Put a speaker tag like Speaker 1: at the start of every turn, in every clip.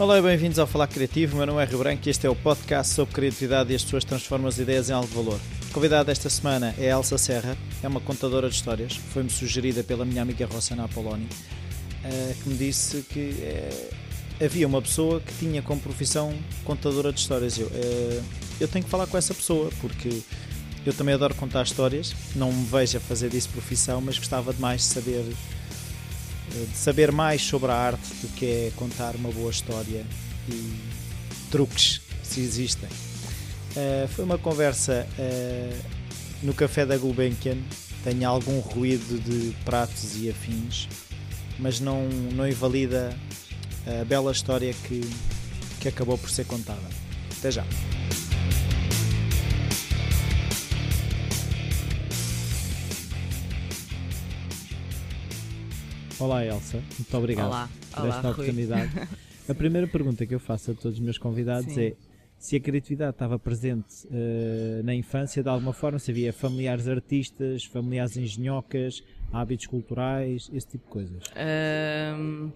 Speaker 1: Olá e bem-vindos ao Falar Criativo. Meu nome é Rio Branco e este é o podcast sobre criatividade e as pessoas transformam as ideias em algo de valor. A convidada desta semana é Elsa Serra, é uma contadora de histórias, foi-me sugerida pela minha amiga Rossana Apoloni, eh, que me disse que eh, havia uma pessoa que tinha como profissão contadora de histórias. Eu, eh, eu tenho que falar com essa pessoa porque eu também adoro contar histórias, não me vejo a fazer disso profissão, mas gostava demais de saber de saber mais sobre a arte do que é contar uma boa história e truques, se existem. Uh, foi uma conversa uh, no café da Gulbenkian, tem algum ruído de pratos e afins, mas não, não invalida a bela história que, que acabou por ser contada. Até já! Olá Elsa, muito obrigado
Speaker 2: Olá.
Speaker 1: por
Speaker 2: Olá,
Speaker 1: esta
Speaker 2: Rui.
Speaker 1: oportunidade. A primeira pergunta que eu faço a todos os meus convidados
Speaker 2: Sim.
Speaker 1: é se a criatividade estava presente eh, na infância de alguma forma, se havia familiares artistas, familiares engenhocas, hábitos culturais, esse tipo de coisas.
Speaker 2: Ahm,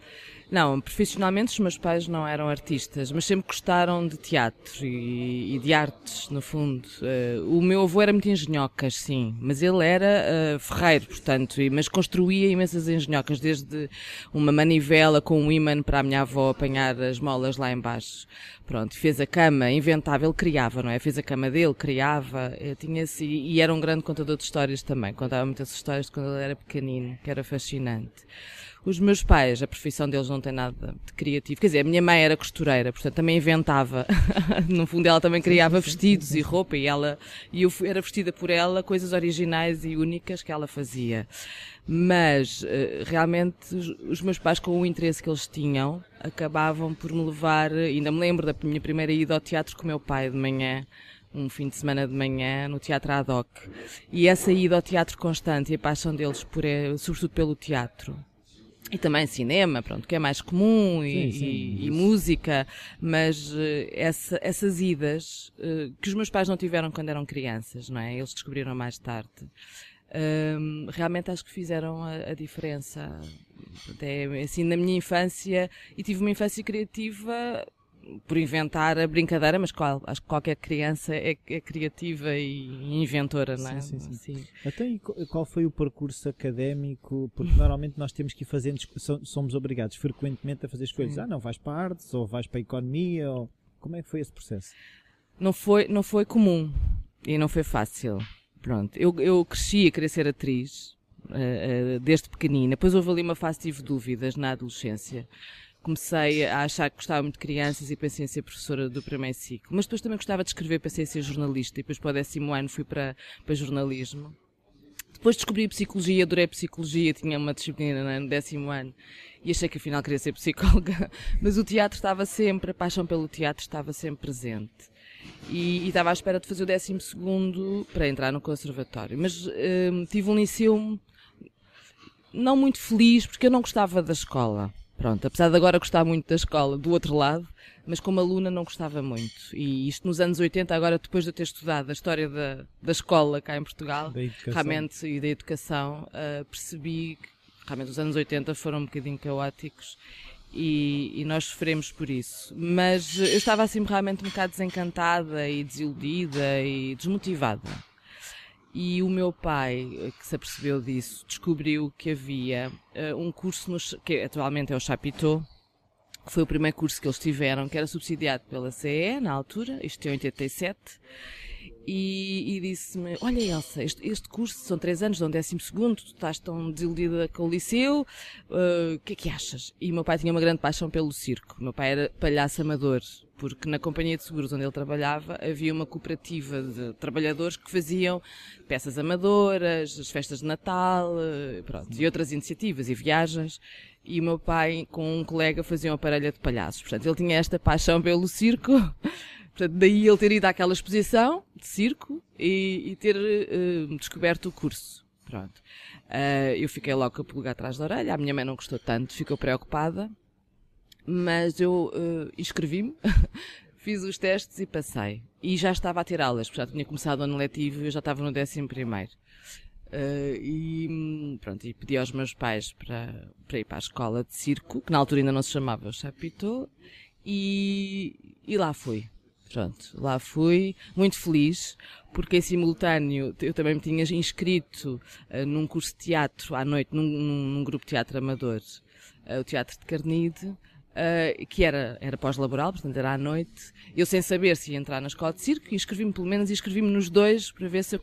Speaker 2: não, profissionalmente os meus pais não eram artistas, mas sempre gostaram de teatro e, e de artes, no fundo. Ah, o meu avô era muito engenhocas, sim, mas ele era ah, ferreiro, portanto, e- mas construía imensas engenhocas, desde uma manivela com um ímã para a minha avó apanhar as molas lá embaixo. Pronto, fez a cama, inventava, ele criava, não é? Fez a cama dele, criava, eh, tinha -se, e era um grande contador de histórias também, contava muitas histórias de quando ele era pequenino, que era fascinante. Os meus pais, a profissão deles não tem nada de criativo. Quer dizer, a minha mãe era costureira, portanto também inventava. no fundo, ela também criava vestidos e roupa e ela, e eu fui- era vestida por ela coisas originais e únicas que ela fazia. Mas, eh, realmente, os- os meus pais, com o interesse que eles tinham, acabavam por me levar, ainda me lembro da minha primeira ida ao teatro com o meu pai de manhã, um fim de semana de manhã no Teatro Ad hoc. E essa ida ao teatro constante e a paixão deles por, eh, sobretudo pelo teatro. E também cinema, pronto, que é mais comum e,
Speaker 1: Sim, sim,
Speaker 2: e- e música, mas eh, essa- essas idas eh, que os meus pais não tiveram quando eram crianças, não é? Eles descobriram mais tarde. Hum, realmente acho que fizeram a, a diferença. Até assim, na minha infância, e tive uma infância criativa por inventar a brincadeira, mas qual, acho que qualquer criança é, é criativa e inventora, não é?
Speaker 1: Sim, sim, sim.
Speaker 2: Assim.
Speaker 1: Então, e qual foi o percurso académico? Porque normalmente nós temos que ir fazendo, somos obrigados frequentemente a fazer escolhas. Ah, não, vais para artes, ou vais para a economia, ou... Como é que foi esse processo?
Speaker 2: não foi, não foi comum e não foi fácil. Pronto, eu, eu cresci a querer ser atriz eh, eh, desde pequenina. Depois houve ali uma fase tive dúvidas na adolescência. Comecei a achar que gostava muito de crianças e pensei em ser professora do primeiro ciclo. Mas depois também gostava de escrever, pensei em ser jornalista. E depois para o décimo ano fui para, para jornalismo. Depois descobri psicologia, adorei psicologia, tinha uma disciplina né, no décimo ano e achei que afinal queria ser psicóloga. Mas o teatro estava sempre, a paixão pelo teatro estava sempre presente. E, e estava à espera de fazer o décimo segundo para entrar no conservatório. Mas hum, tive um liceu não muito feliz porque eu não gostava da escola. Pronto, apesar de agora gostar muito da escola, do outro lado, mas como aluna não gostava muito. E isto nos anos 80, agora depois de eu ter estudado a história da, da escola cá em Portugal, realmente, e da educação, ah, percebi que realmente os anos 80 foram um bocadinho caóticos e, e nós sofremos por isso. Mas eu estava assim realmente um bocado desencantada e desiludida e desmotivada. E o meu pai, eh, que se apercebeu disso, descobriu que havia eh, um curso, no, que atualmente é o Chapitão, que foi o primeiro curso que eles tiveram, que era subsidiado pela CE, na altura, isto em 87, e, e disse-me, olha Elsa, este, este curso são três anos, dão décimo segundo, tu estás tão desiludida com o liceu, eh, o que é que achas? E meu pai tinha uma grande paixão pelo circo, meu pai era palhaço amador, porque na companhia de seguros onde ele trabalhava havia uma cooperativa de trabalhadores que faziam peças amadoras, as festas de Natal, eh, pronto, e outras iniciativas e viagens. E o meu pai, com um colega, faziam a parelha de palhaços. Portanto, ele tinha esta paixão pelo circo. Portanto, daí ele ter ido àquela exposição de circo e, e ter eh, descoberto o curso. Pronto. Ah, eu fiquei logo com a pulga atrás da orelha. A minha mãe não gostou tanto, ficou preocupada. Mas eu eh, inscrevi-me, fiz os testes e passei. E já estava a ter aulas, porque já tinha começado o ano letivo e eu já estava no décimo primeiro. Eh, e pronto, e pedi aos meus pais para, para ir para a escola de circo, que na altura ainda não se chamava Chapitão, e, e lá fui. Pronto, lá fui, muito feliz, porque em simultâneo eu também me tinha inscrito uh, num curso de teatro à noite, num, num, num grupo de teatro amador, uh, o Teatro de Carnide, uh, que era, era pós-laboral, portanto era à noite. Eu sem saber se ia entrar na escola de circo, inscrevi-me pelo menos, e inscrevi-me nos dois para ver se, eu,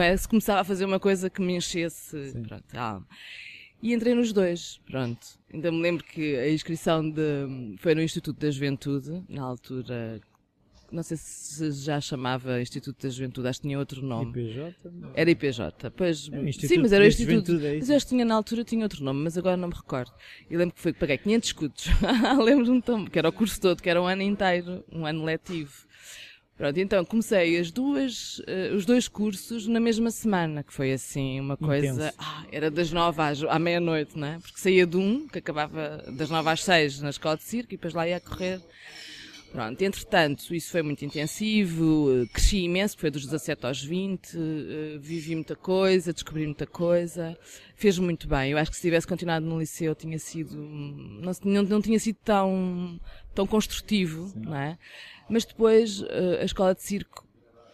Speaker 2: é, se começava a fazer uma coisa que me enchesse pronto, a alma. E entrei nos dois, pronto. Ainda me lembro que a inscrição de, foi no Instituto da Juventude, na altura, não sei se já chamava Instituto da Juventude, acho que tinha outro nome.
Speaker 1: IPJ?
Speaker 2: Era IPJ, pois.
Speaker 1: É,
Speaker 2: sim, mas era o Instituto.
Speaker 1: É
Speaker 2: mas eu acho que tinha na altura tinha outro nome, mas agora não me recordo. E lembro que foi que paguei 500 escudos. Lembro-me tão, que era o curso todo, que era um ano inteiro, um ano letivo. Pronto, então comecei as duas, uh, os dois cursos na mesma semana, que foi assim uma coisa. Ah, era das nove às, à meia-noite, não é? Porque saía de um, que acabava das nove às seis na escola de circo, e depois lá ia correr. Pronto, entretanto, isso foi muito intensivo, cresci imenso, foi dos 17 aos 20, uh, eh, vivi muita coisa, descobri muita coisa, fez muito bem. Eu acho que se tivesse continuado no liceu tinha sido, não, não, não tinha sido tão, tão construtivo, Sim. não é? Mas depois eh, a escola de circo,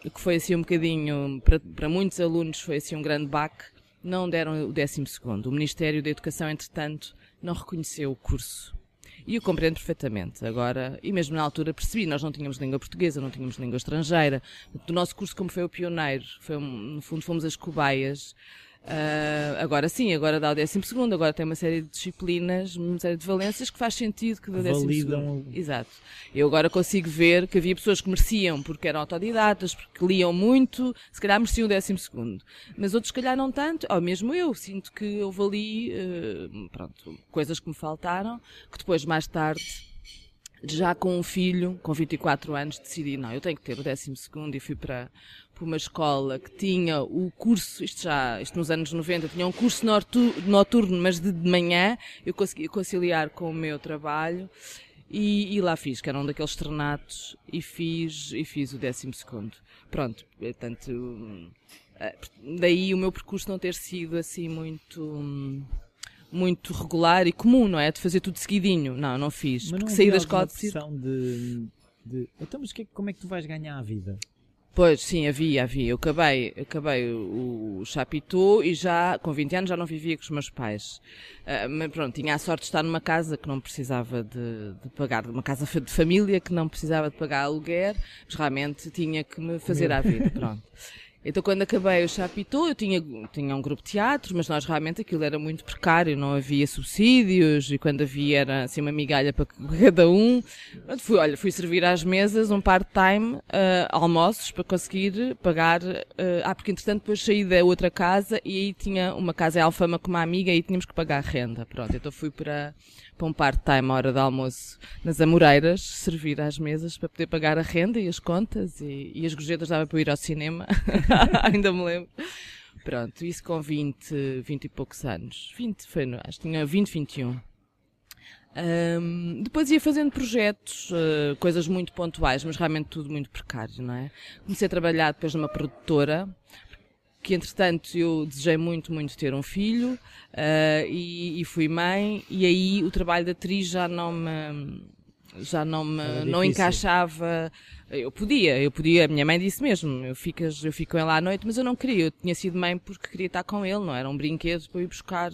Speaker 2: que foi assim um bocadinho, para, para muitos alunos foi assim um grande baque, não deram o décimo segundo. O Ministério da Educação, entretanto, não reconheceu o curso. E eu compreendo perfeitamente. Agora, e mesmo na altura percebi, nós não tínhamos língua portuguesa, não tínhamos língua estrangeira. Do nosso curso, como foi o pioneiro, foi, no fundo fomos as cobaias. Uh, agora sim, agora dá o 12 agora tem uma série de disciplinas, uma série de valências que faz sentido que dê o 12
Speaker 1: Validam...
Speaker 2: Exato. Eu agora consigo ver que havia pessoas que mereciam porque eram autodidatas, porque liam muito, se calhar mereciam o 12 Mas outros, se calhar, não tanto, ou mesmo eu, sinto que houve ali, uh, pronto, coisas que me faltaram, que depois, mais tarde, já com um filho, com 24 anos, decidi, não, eu tenho que ter o 12 e fui para, para uma escola que tinha o curso, isto já, isto nos anos 90, tinha um curso noturno, mas de, de manhã, eu consegui conciliar com o meu trabalho e, e, lá fiz, que era um daqueles ternatos e fiz, e fiz o 12 Pronto, portanto, eh, daí o meu percurso não ter sido assim muito, muito regular e comum, não é? De fazer tudo seguidinho. Não, não fiz.
Speaker 1: Mas
Speaker 2: porque
Speaker 1: não
Speaker 2: saí da
Speaker 1: escola
Speaker 2: de circo.
Speaker 1: De, de... Então, mas que, como é que tu vais ganhar a vida?
Speaker 2: Pois, sim, havia, havia. Eu acabei, acabei o, o Chapitou e já, com 20 anos, já não vivia com os meus pais. Uh, mas pronto, tinha a sorte de estar numa casa que não precisava de, de, pagar, uma casa de família que não precisava de pagar aluguer, mas realmente tinha que me fazer a vida, pronto. Então, quando acabei o Chapitou, eu tinha, tinha um grupo de teatro, mas nós realmente aquilo era muito precário, não havia subsídios e quando havia era assim uma migalha para cada um. Fui, olha, fui servir às mesas um part-time, uh, almoços para conseguir pagar. Uh, ah, porque entretanto depois saí da outra casa e aí tinha uma casa em Alfama com uma amiga e tínhamos que pagar renda. Pronto, então fui para para um part-time à hora de almoço nas Amoreiras, servir às mesas para poder pagar a renda e as contas e, e as gorjetas dava para ir ao cinema, ainda me lembro. Pronto, isso com 20, 20 e poucos anos. 20, foi, acho que tinha 20, 21. Um, depois ia fazendo projetos, uh, coisas muito pontuais, mas realmente tudo muito precário, não é? Comecei a trabalhar depois numa produtora, que entretanto eu desejei muito, muito ter um filho uh, e, e, fui mãe e aí o trabalho da atriz já não me já não me não encaixava. Eu podia eu podia a minha mãe disse mesmo eu ficas eu fico com ele à noite mas eu não queria. Eu tinha sido mãe porque queria estar com ele não era um brinquedo para ir buscar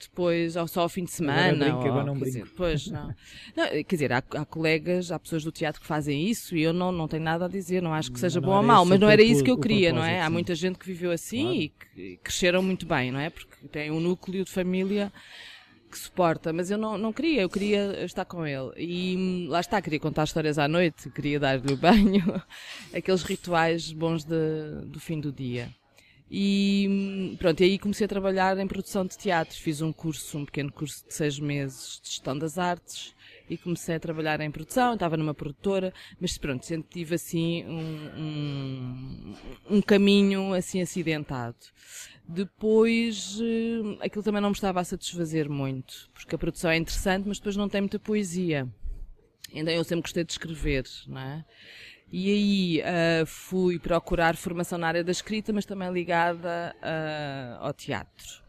Speaker 2: depois ou só ao fim de semana.
Speaker 1: Agora, brinco,
Speaker 2: ou,
Speaker 1: agora não brinco.
Speaker 2: Dizer, pois, não. não. Quer dizer, há, há, colegas, há pessoas do teatro que fazem isso e eu não, não tenho nada a dizer, não acho que seja
Speaker 1: não
Speaker 2: bom ou mau, mas não era isso que eu
Speaker 1: queria,
Speaker 2: não é? Há muita gente que viveu assim
Speaker 1: claro.
Speaker 2: e que cresceram muito bem, não é? Porque tem um núcleo de família que suporta, mas eu não, não queria, eu queria estar com ele. E hum, lá está, queria contar histórias à noite, queria dar-lhe o banho, aqueles rituais bons de, do fim do dia. E pronto, e aí comecei a trabalhar em produção de teatro. Fiz um curso, um pequeno curso de seis meses de gestão das artes e comecei a trabalhar em produção. Estava numa produtora, mas pronto, sempre tive assim um, um, um caminho assim acidentado. Depois, eh, aquilo também não me estava a satisfazer muito, porque a produção é interessante, mas depois não tem muita poesia. Então eu sempre gostei de escrever, não é? E aí uh, fui procurar formação na área da escrita, mas também ligada uh, ao teatro.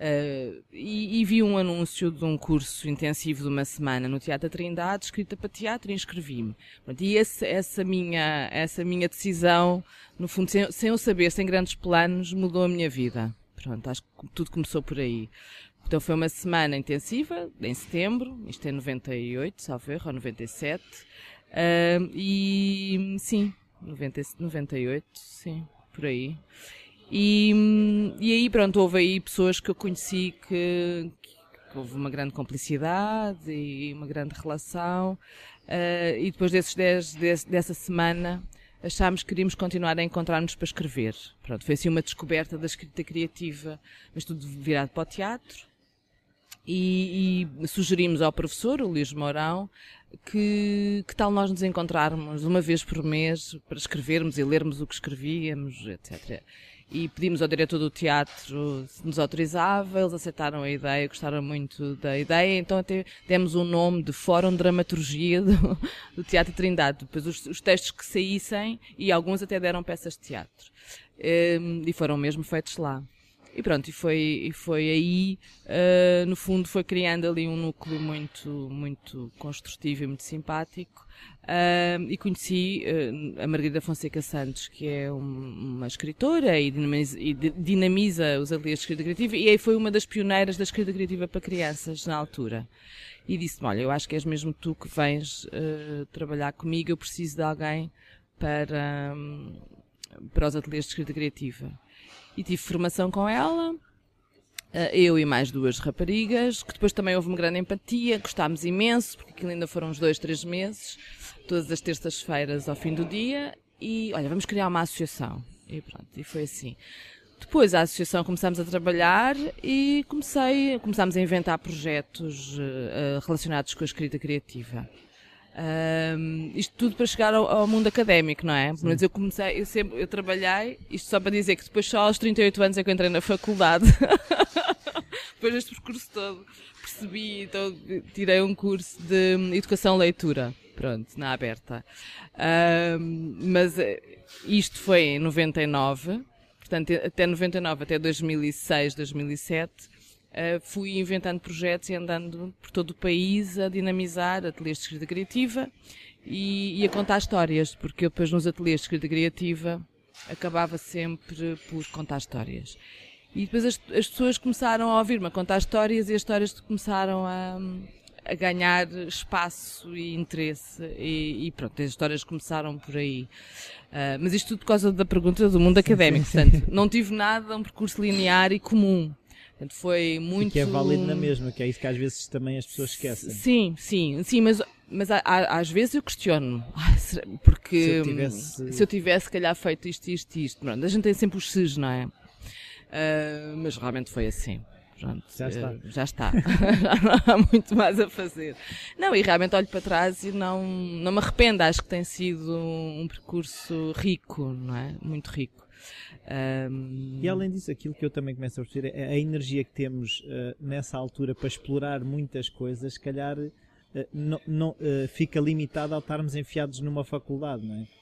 Speaker 2: Uh, e, e, vi um anúncio de um curso intensivo de uma semana no Teatro Trindade, escrita para teatro, e inscrevi-me. E esse, essa, minha, essa minha decisão, no fundo, sem, sem eu saber, sem grandes planos, mudou a minha vida. Pronto, acho que tudo começou por aí. Então foi uma semana intensiva, em setembro, isto é 98, salvo erro, ou 97. Uh, e sim, 90, 98, sim, por aí. E, e aí, pronto, houve aí pessoas que eu conheci que, que houve uma grande complicidade e uma grande relação. Uh, e depois desses dez, desse, dessa semana, achámos que queríamos continuar a encontrar-nos para escrever. Pronto, foi assim uma descoberta da escrita criativa, mas tudo virado para o teatro. E, e sugerimos ao professor, o Luís Mourão, que, que tal nós nos encontrarmos uma vez por mês para escrevermos e lermos o que escrevíamos, etc e pedimos ao diretor do teatro se nos autorizava, eles aceitaram a ideia, gostaram muito da ideia, então até demos o um nome de Fórum de Dramaturgia do, do Teatro Trindade. Depois os, os, textos que saíssem, e alguns até deram peças de teatro. Ehm, e foram mesmo feitos lá. E pronto, e foi, e foi aí, uh, no fundo, foi criando ali um núcleo muito, muito construtivo e muito simpático. Uh, e conheci uh, a Margarida Fonseca Santos, que é um, uma escritora e dinamiza, e dinamiza os ateliês de escrita criativa, e aí foi uma das pioneiras da escrita criativa para crianças na altura. E disse-me: Olha, eu acho que és mesmo tu que vens trabalhar comigo, eu preciso de alguém para, um, para os ateliês de escrita criativa. E tive formação com ela, eu e mais duas raparigas, que depois também houve uma grande empatia, gostámos imenso, porque aquilo ainda foram uns dois, três meses todas as terças-feiras ao fim do dia e, olha, vamos criar uma associação. E pronto, e foi assim. Depois a associação começámos a trabalhar e comecei, começámos a inventar projetos uh, relacionados com a escrita criativa. Um, isto tudo para chegar ao, ao mundo académico, não é? Mas eu comecei, eu sempre, eu trabalhei, isto só para dizer que depois só aos 38 anos é que eu entrei na faculdade. depois deste percurso todo, percebi, então tirei um curso de Educação Leitura pronto, na aberta. Uh, mas eh, isto foi em 99, portanto, até 99, até 2006, 2007, uh, fui inventando projetos e andando por todo o país a dinamizar ateliês de escrita criativa e, e a contar histórias, porque eu depois nos ateliês de escrita criativa acabava sempre por contar histórias. E depois as, as pessoas começaram a ouvir-me a contar histórias e as histórias começaram a, a ganhar espaço e interesse e, e, pronto, as histórias começaram por aí. Uh, mas isto tudo por causa da pergunta do mundo sim, académico, sim, sim. portanto, não tive nada, um percurso linear e comum. Portanto, foi muito... E
Speaker 1: que é válido na mesma, que é isso que às vezes também as pessoas esquecem.
Speaker 2: Sim, sim, sim, mas, mas há, às vezes eu questiono, porque se eu tivesse, se eu tivesse, se calhar, feito isto, isto, isto, pronto, a gente tem sempre os SES, não é? Uh, mas realmente foi assim. Pronto,
Speaker 1: já está.
Speaker 2: Eh, já está. já não há muito mais a fazer. Não, e realmente olho para trás e não, não me arrependo. Acho que tem sido um percurso rico, não é? Muito rico.
Speaker 1: Um... E além disso, aquilo que eu também começo a perceber é a energia que temos uh, nessa altura para explorar muitas coisas, se calhar uh, não, não uh, fica limitada ao estarmos enfiados numa faculdade, não é?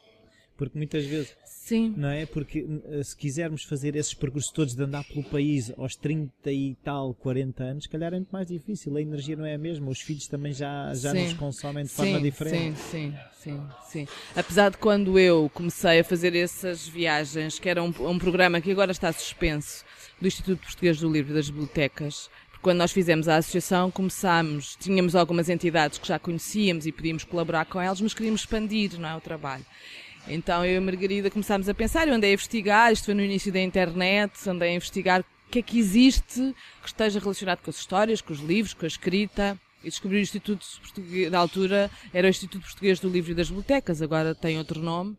Speaker 1: Porque muitas vezes.
Speaker 2: Sim.
Speaker 1: Não é? Porque eh, se quisermos fazer esses percursos todos de andar pelo país aos 30 e tal, 40 anos, se calhar é muito mais difícil. A energia não é a mesma. Os filhos também já, já nos consomem de
Speaker 2: sim,
Speaker 1: forma diferente.
Speaker 2: Sim, sim, sim, sim. Apesar de quando eu comecei a fazer essas viagens, que era um, um programa que agora está suspenso, do Instituto Português do Livro das Bibliotecas, quando nós fizemos a associação, começámos, tínhamos algumas entidades que já conhecíamos e podíamos colaborar com elas, mas queríamos expandir não é, o trabalho. Então eu e a Margarida começámos a pensar, eu andei a investigar, isto foi no início da internet, andei a investigar o que é que existe que esteja relacionado com as histórias, com os livros, com a escrita. E descobri o Instituto Português, da altura, era o Instituto Português do Livro e das Bibliotecas, agora tem outro nome.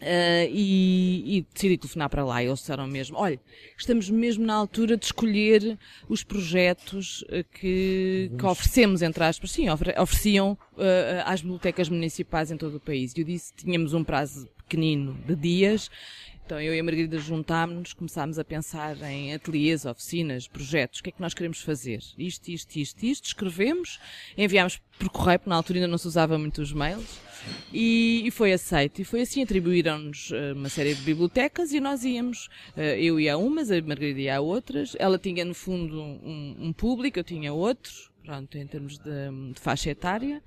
Speaker 2: Uh, e, e, decidi telefonar para lá. Eles disseram mesmo: olha, estamos mesmo na altura de escolher os projetos uh, que, que oferecemos, entre aspas. Sim, ofereciam uh, às bibliotecas municipais em todo o país. E eu disse: tínhamos um prazo pequenino de dias. Então eu e a Margarida juntámos-nos, começámos a pensar em ateliês, oficinas, projetos, o que é que nós queremos fazer? Isto, isto, isto, isto, escrevemos, enviámos por correio, porque na altura ainda não se usava muito os mails, e, e foi aceito. E foi assim, atribuíram-nos uh, uma série de bibliotecas e nós íamos, uh, eu ia a umas, a Margarida ia a outras, ela tinha no fundo um, um público, eu tinha outro, pronto, em termos de, de faixa etária,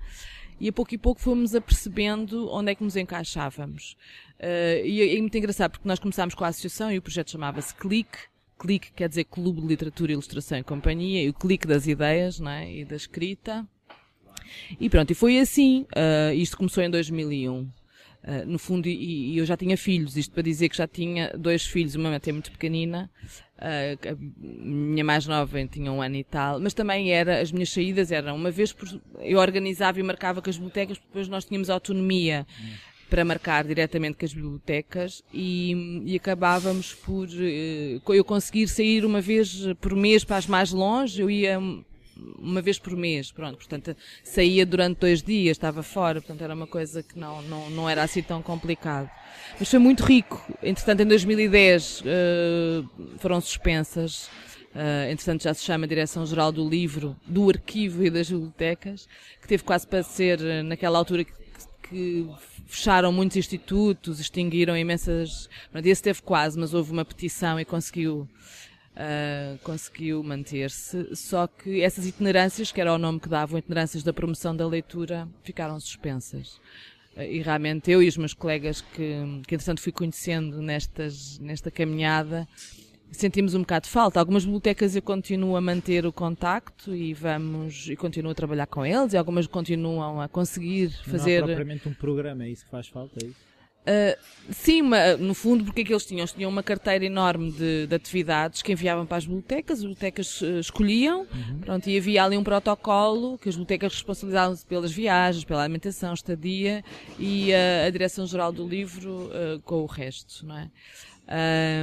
Speaker 2: e a pouco e pouco fomos apercebendo onde é que nos encaixávamos. Uh, e é muito engraçado porque nós começámos com a associação e o projeto chamava-se Clique. Clique quer dizer Clube de Literatura, Ilustração e Companhia, e o clique das ideias não é? e da escrita. E pronto, e foi assim. Uh, isto começou em 2001. Uh, no fundo, e, e, eu já tinha filhos, isto para dizer que já tinha dois filhos, uma até muito pequenina, uh, a minha mais nova tinha um ano e tal, mas também era, as minhas saídas eram uma vez por, eu organizava e marcava com as bibliotecas, depois nós tínhamos autonomia para marcar diretamente com as bibliotecas e, e acabávamos por uh, eu conseguir sair uma vez por mês para as mais longe, eu ia uma vez por mês, pronto, portanto saía durante dois dias, estava fora, portanto era uma coisa que não, não, não era assim tão complicado. Mas foi muito rico. Entretanto, em 2010 uh, eh, foram suspensas. Uh, entretanto, já se chama Direção-Geral do Livro, do Arquivo e das Bibliotecas, que teve quase para ser, eh, naquela altura que, que fecharam muitos institutos, extinguiram imensas. Esse teve quase, mas houve uma petição e conseguiu Uh, conseguiu manter-se, só que essas itinerâncias, que era o nome que davam, itinerâncias da promoção da leitura, ficaram suspensas. Uh, e realmente eu e os meus colegas que, que entretanto fui conhecendo nestas, nesta caminhada, sentimos um bocado de falta. Algumas bibliotecas eu continuo a manter o contacto e vamos e continuo a trabalhar com eles e algumas continuam a conseguir fazer.
Speaker 1: Não há propriamente um programa, é isso que faz falta, é isso?
Speaker 2: Uh, sim, no fundo, porque é que eles tinham? Eles tinham uma carteira enorme de, de atividades que enviavam para as bibliotecas, as bibliotecas uh, escolhiam, uhum. pronto, e havia ali um protocolo que as bibliotecas responsabilizavam-se pelas viagens, pela alimentação, estadia e uh, a Direção-Geral do Livro com o resto, não é?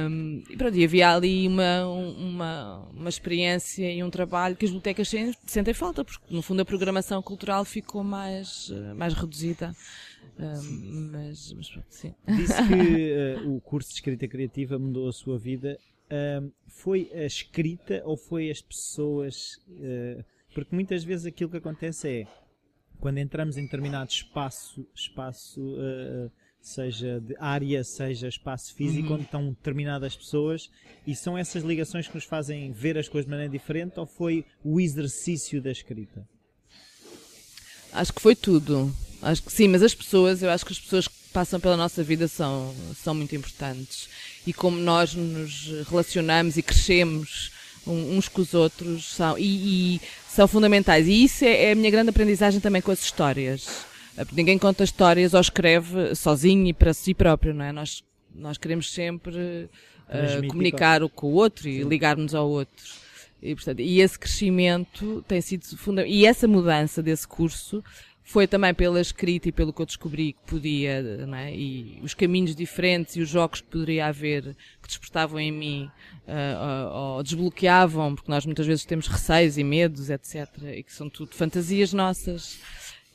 Speaker 2: Um, e pronto, e havia ali uma, uma, uma experiência e um trabalho que as bibliotecas sentem falta, porque no fundo a programação cultural ficou mais, mais reduzida mas, mas, sim.
Speaker 1: Disse que uh, o curso de escrita criativa mudou a sua vida. Uh, foi a escrita ou foi as pessoas? Uh, porque muitas vezes aquilo que acontece é quando entramos em determinado espaço, espaço seja de área, seja espaço físico, uhum. onde estão determinadas pessoas, e são essas ligações que nos fazem ver as coisas de maneira diferente, ou foi o exercício da escrita?
Speaker 2: Acho que foi tudo. Acho que sim, mas as pessoas, eu acho que as pessoas que passam pela nossa vida são, são muito importantes. E como nós nos relacionamos e crescemos uns com os outros são, e, e são fundamentais. E isso é, é, a minha grande aprendizagem também com as histórias. Ninguém conta histórias ou escreve sozinho e para si próprio, não é? Nós, nós queremos sempre uh, comunicar o com o outro e ligar-nos ao outro. E, portanto, e esse crescimento tem sido fundamental. E essa mudança desse curso foi também pela escrita e pelo que eu descobri que podia, é? e os caminhos diferentes e os jogos que poderia haver que despertavam em mim uh, ou, ou desbloqueavam, porque nós muitas vezes temos receios e medos, etc., e que são tudo fantasias nossas.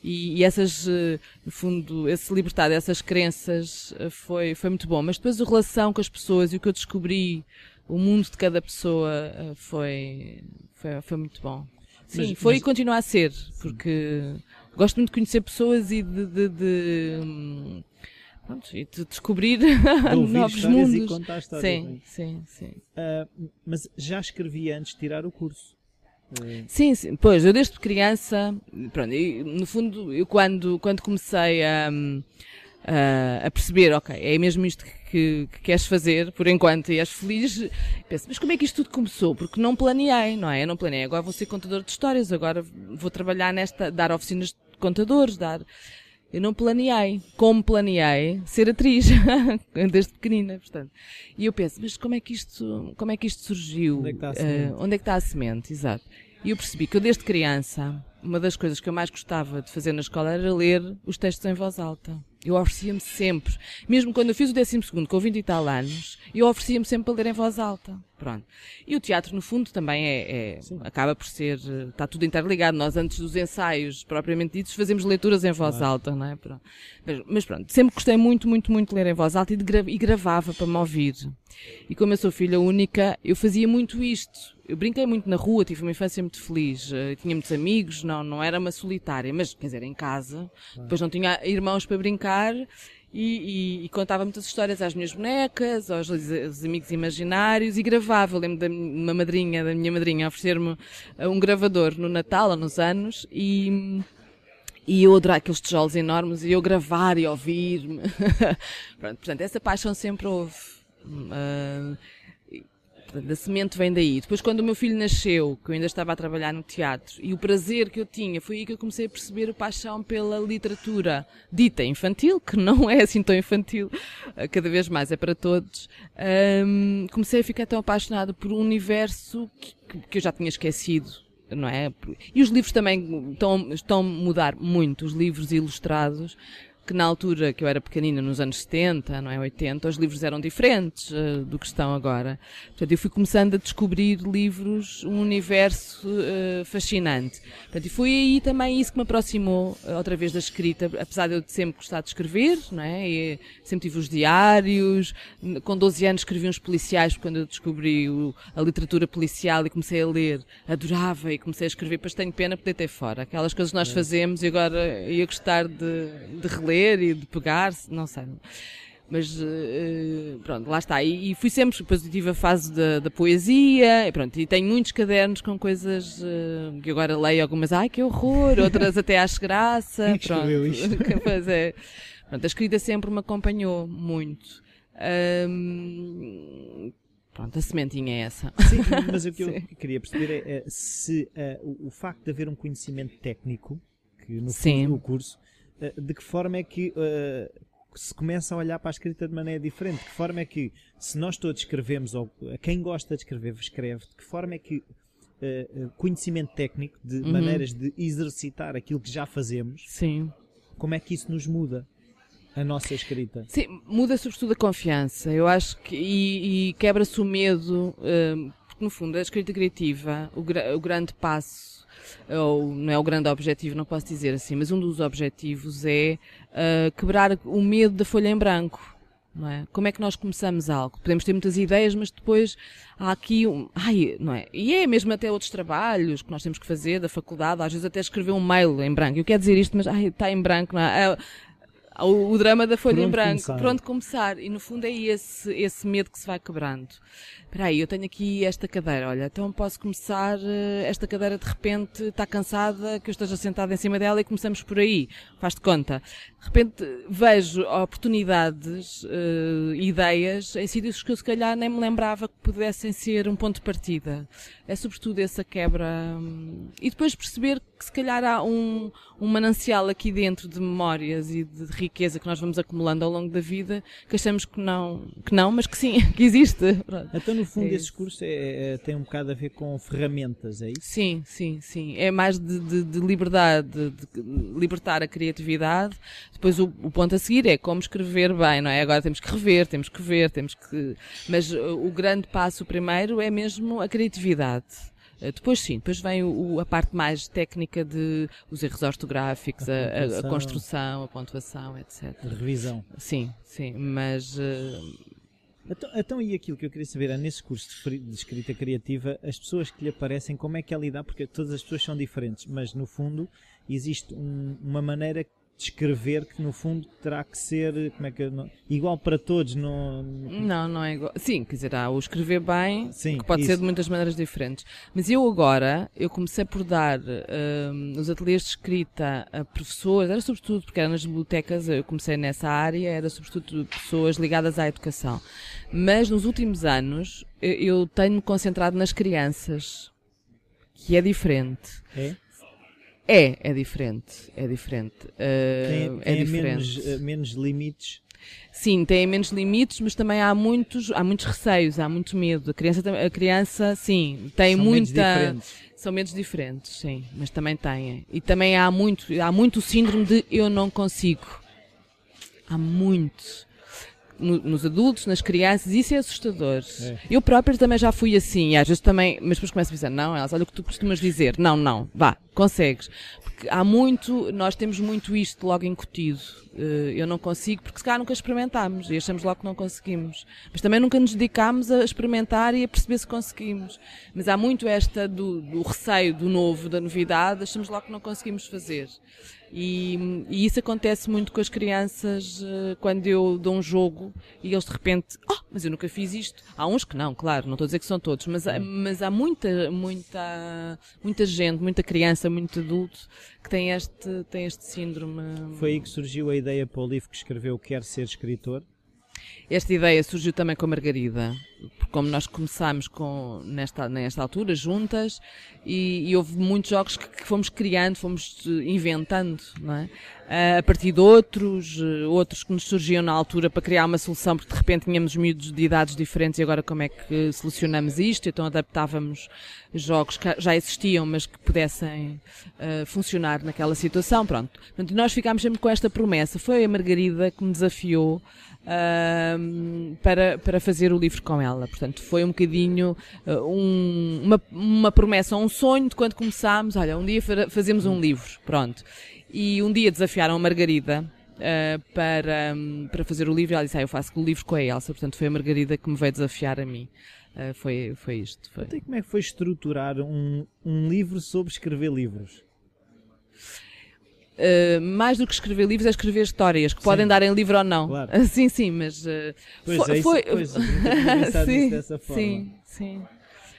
Speaker 2: E, e essas, uh, no fundo, esse libertar dessas crenças uh, foi, foi muito bom. Mas depois a relação com as pessoas e o que eu descobri, o mundo de cada pessoa, foi, foi, foi muito bom. Sim, mas, foi mas... e continua a ser, porque gosto muito de conhecer pessoas e de, de, de, pronto, e de descobrir de novos mundos.
Speaker 1: E contar histórias,
Speaker 2: sim, sim, sim.
Speaker 1: Uh, mas já escrevia antes de tirar o curso?
Speaker 2: Uh... Sim, sim, pois, eu desde criança, pronto, eu, no fundo, eu quando, quando comecei a, a, a perceber, ok, é mesmo isto que, que, queres fazer por enquanto e és feliz, penso, mas como é que isto tudo começou? Porque não planeei, não é? Eu não planeei, agora vou ser contador de histórias, agora vou trabalhar nesta, dar oficinas contadores, dar. Eu não planeei, como planeei, ser atriz, desde pequenina, portanto. E eu penso, mas como é que isto, como é que isto surgiu?
Speaker 1: Onde é que está a semente?
Speaker 2: Uh, onde é que está a semente? Exato. E eu percebi que eu desde criança, uma das coisas que eu mais gostava de fazer na escola era ler os textos em voz alta. Eu oferecia-me sempre, mesmo quando eu fiz o 12 com 20 e tal anos, eu oferecia-me sempre para ler em voz alta. Pronto. E o teatro, no fundo, também é, é acaba por ser, está tudo interligado. Nós, antes dos ensaios propriamente ditos, fazemos leituras em voz alta, não é? Pronto. Mas, mas, pronto, sempre gostei muito, muito, muito de ler em voz alta e, gra e gravava para me ouvir. E como eu sou filha única, eu fazia muito isto eu brinquei muito na rua, tive uma infância muito feliz, uh, tinha muitos amigos, não, não era uma solitária, mas quer dizer, em casa, depois não tinha irmãos para brincar e, e, e, contava muitas histórias às minhas bonecas, aos, aos amigos imaginários e gravava. Eu lembro de uma madrinha, da minha madrinha, oferecer-me eh, um gravador no Natal, há nos anos, e, e eu adorar aqueles tijolos enormes e eu gravar e ouvir-me. portanto, essa paixão sempre houve. Uh, Portanto, a semente vem daí. Depois, quando o meu filho nasceu, que eu ainda estava a trabalhar no teatro, e o prazer que eu tinha, foi aí que eu comecei a perceber a paixão pela literatura dita infantil, que não é assim tão infantil, eh, cada vez mais é para todos. Um, comecei a ficar tão apaixonada por um universo que, que eu já tinha esquecido não é? E os livros também estão, estão a mudar muito, os livros ilustrados que na altura que eu era pequenina, nos anos 70, não é 80, os livros eram diferentes uh, do que estão agora. Portanto, eu fui começando a descobrir livros, um universo uh, fascinante. Portanto, e foi aí também isso que me aproximou uh, outra vez da escrita, apesar de eu sempre gostar de escrever, não é? E sempre tive os diários, com 12 anos escrevi uns policiais, quando eu descobri o, a literatura policial e comecei a ler, adorava e comecei a escrever, mas tenho pena poder ter fora. Aquelas coisas que nós é. fazemos e agora ia gostar de, de reler ler e de pegar, não sei. Mas uh, pronto, lá está. E, e, fui sempre, depois tive a fase da, da poesia, e pronto, e tenho muitos cadernos com coisas uh, que agora leio algumas, ai que horror, outras até acho graça.
Speaker 1: Quem pronto. Isto?
Speaker 2: pois é. Pronto, a escrita sempre me acompanhou muito. Um, Pronto, a sementinha é essa.
Speaker 1: Sim, mas o que eu queria perceber é, é se uh, o, o, facto de haver um conhecimento técnico, que no fundo o curso, de que forma é que uh, se começa a olhar para a escrita de maneira diferente? De que forma é que, se nós todos escrevemos, ou quem gosta de escrever, escreve, de que forma é que uh, conhecimento técnico, de uhum. maneiras de exercitar aquilo que já fazemos,
Speaker 2: Sim.
Speaker 1: como é que isso nos muda? A nossa escrita.
Speaker 2: Sim, muda sobretudo a confiança. Eu acho que. E, e quebra-se o medo, porque no fundo a escrita criativa, o, o grande passo ou não é o grande objetivo, não posso dizer assim, mas um dos objetivos é uh, quebrar o medo da folha em branco. Não é? Como é que nós começamos algo? Podemos ter muitas ideias, mas depois há aqui um. Ai, não é? E é mesmo até outros trabalhos que nós temos que fazer da faculdade, às vezes até escrever um mail em branco. Eu quero dizer isto, mas ai, está em branco, não é? é o, drama da folha em branco, começar. pronto começar. E no fundo é esse, esse medo que se vai quebrando. Espera aí, eu tenho aqui esta cadeira, olha, então posso começar, eh, esta cadeira de repente está cansada, que eu esteja sentada em cima dela e começamos por aí. Faz-te conta. De repente vejo oportunidades, uh, ideias em sítios que eu se calhar nem me lembrava que pudessem ser um ponto de partida. É sobretudo essa quebra. Um, e depois perceber que se calhar há um, um manancial aqui dentro de memórias e de riqueza que nós vamos acumulando ao longo da vida que achamos que não, que não mas que sim, que existe.
Speaker 1: Então, fundo, é esse curso é, é, tem um bocado a ver com ferramentas, é isso?
Speaker 2: Sim, sim, sim. É mais de, de, de liberdade, de, de, libertar a criatividade. Depois, o, o, ponto a seguir é como escrever bem, não é? Agora temos que rever, temos que ver, temos que. Mas uh, o grande passo primeiro é mesmo a criatividade. Eh, depois sim, depois vem o, a parte mais técnica de os erros ortográficos, a, a, a construção, a pontuação, etc.
Speaker 1: A revisão.
Speaker 2: Sim, sim, mas...
Speaker 1: Então, então, e aquilo que eu queria saber é, nesse curso de, de escrita criativa, as pessoas que lhe aparecem, como é que é lidar? Porque todas as pessoas são diferentes, mas no fundo existe um, uma maneira descrever que no fundo terá que ser como é que não, igual para todos
Speaker 2: não não não é igual sim quer dizer há o escrever bem sim, que pode isso. ser de muitas maneiras diferentes mas eu agora eu comecei por dar um, os ateliês de escrita a professores era sobretudo porque era nas bibliotecas eu comecei nessa área era sobretudo pessoas ligadas à educação mas nos últimos anos eu tenho me concentrado nas crianças que é diferente
Speaker 1: é?
Speaker 2: É, é diferente, é diferente. Uh,
Speaker 1: tem, tem é diferente. Menos, uh, menos limites?
Speaker 2: Sim, tem menos limites, mas também há muitos, há muitos receios, há muito medo. A criança, a criança sim, tem
Speaker 1: São
Speaker 2: muita São medos diferentes, sim, mas também têm. E também há muito, há muito o síndrome de eu não consigo. Há muito. No, nos adultos, nas crianças, isso é assustador. É. Eu própria também já fui assim, e às vezes também, mas depois começo a dizer, não, elas, olha o que tu costumas dizer, não, não, vá, consegues. Porque há muito, nós temos muito isto logo incutido. Eh, eu não consigo, porque se calhar nunca experimentámos e achamos logo que não conseguimos. Mas também nunca nos dedicámos a experimentar e a perceber se conseguimos. Mas há muito esta do, do receio do novo, da novidade, achamos logo que não conseguimos fazer. E, e, isso acontece muito com as crianças uh, quando eu dou um jogo e eles de repente, oh, mas eu nunca fiz isto. Há uns que não, claro, não estou a dizer que são todos, mas, mas há muita, muita, muita gente, muita criança, muito adulto que tem este, tem este síndrome.
Speaker 1: Foi aí que surgiu a ideia para o livro que escreveu Quer Ser Escritor?
Speaker 2: Esta ideia surgiu também com a Margarida, como nós começámos com, nesta, nesta altura, juntas, e, e houve muitos jogos que, que, fomos criando, fomos inventando, não é? A partir de outros, outros que nos surgiam na altura para criar uma solução, porque de repente tínhamos miúdos de idades diferentes e agora como é que solucionamos isto? Então adaptávamos jogos que já existiam, mas que pudessem uh, funcionar naquela situação, pronto. Portanto, nós ficámos sempre com esta promessa. Foi a Margarida que me desafiou uh, para, para fazer o livro com ela. Portanto, foi um bocadinho uh, um, uma, uma promessa, um sonho de quando começámos, olha, um dia fazemos um livro, pronto. E um dia desafiaram a Margarida uh, para, um, para fazer o livro. Ela disse: ah, Eu faço o livro com a Elsa. Portanto, foi a Margarida que me veio desafiar a mim. Uh, foi, foi isto. Foi.
Speaker 1: Até como é que foi estruturar um, um livro sobre escrever livros?
Speaker 2: Uh, mais do que escrever livros é escrever histórias que sim. podem dar em livro ou não.
Speaker 1: Claro.
Speaker 2: sim, sim, mas uh,
Speaker 1: pois foi, é isso, foi... Pois, sim, dessa forma.
Speaker 2: sim, sim.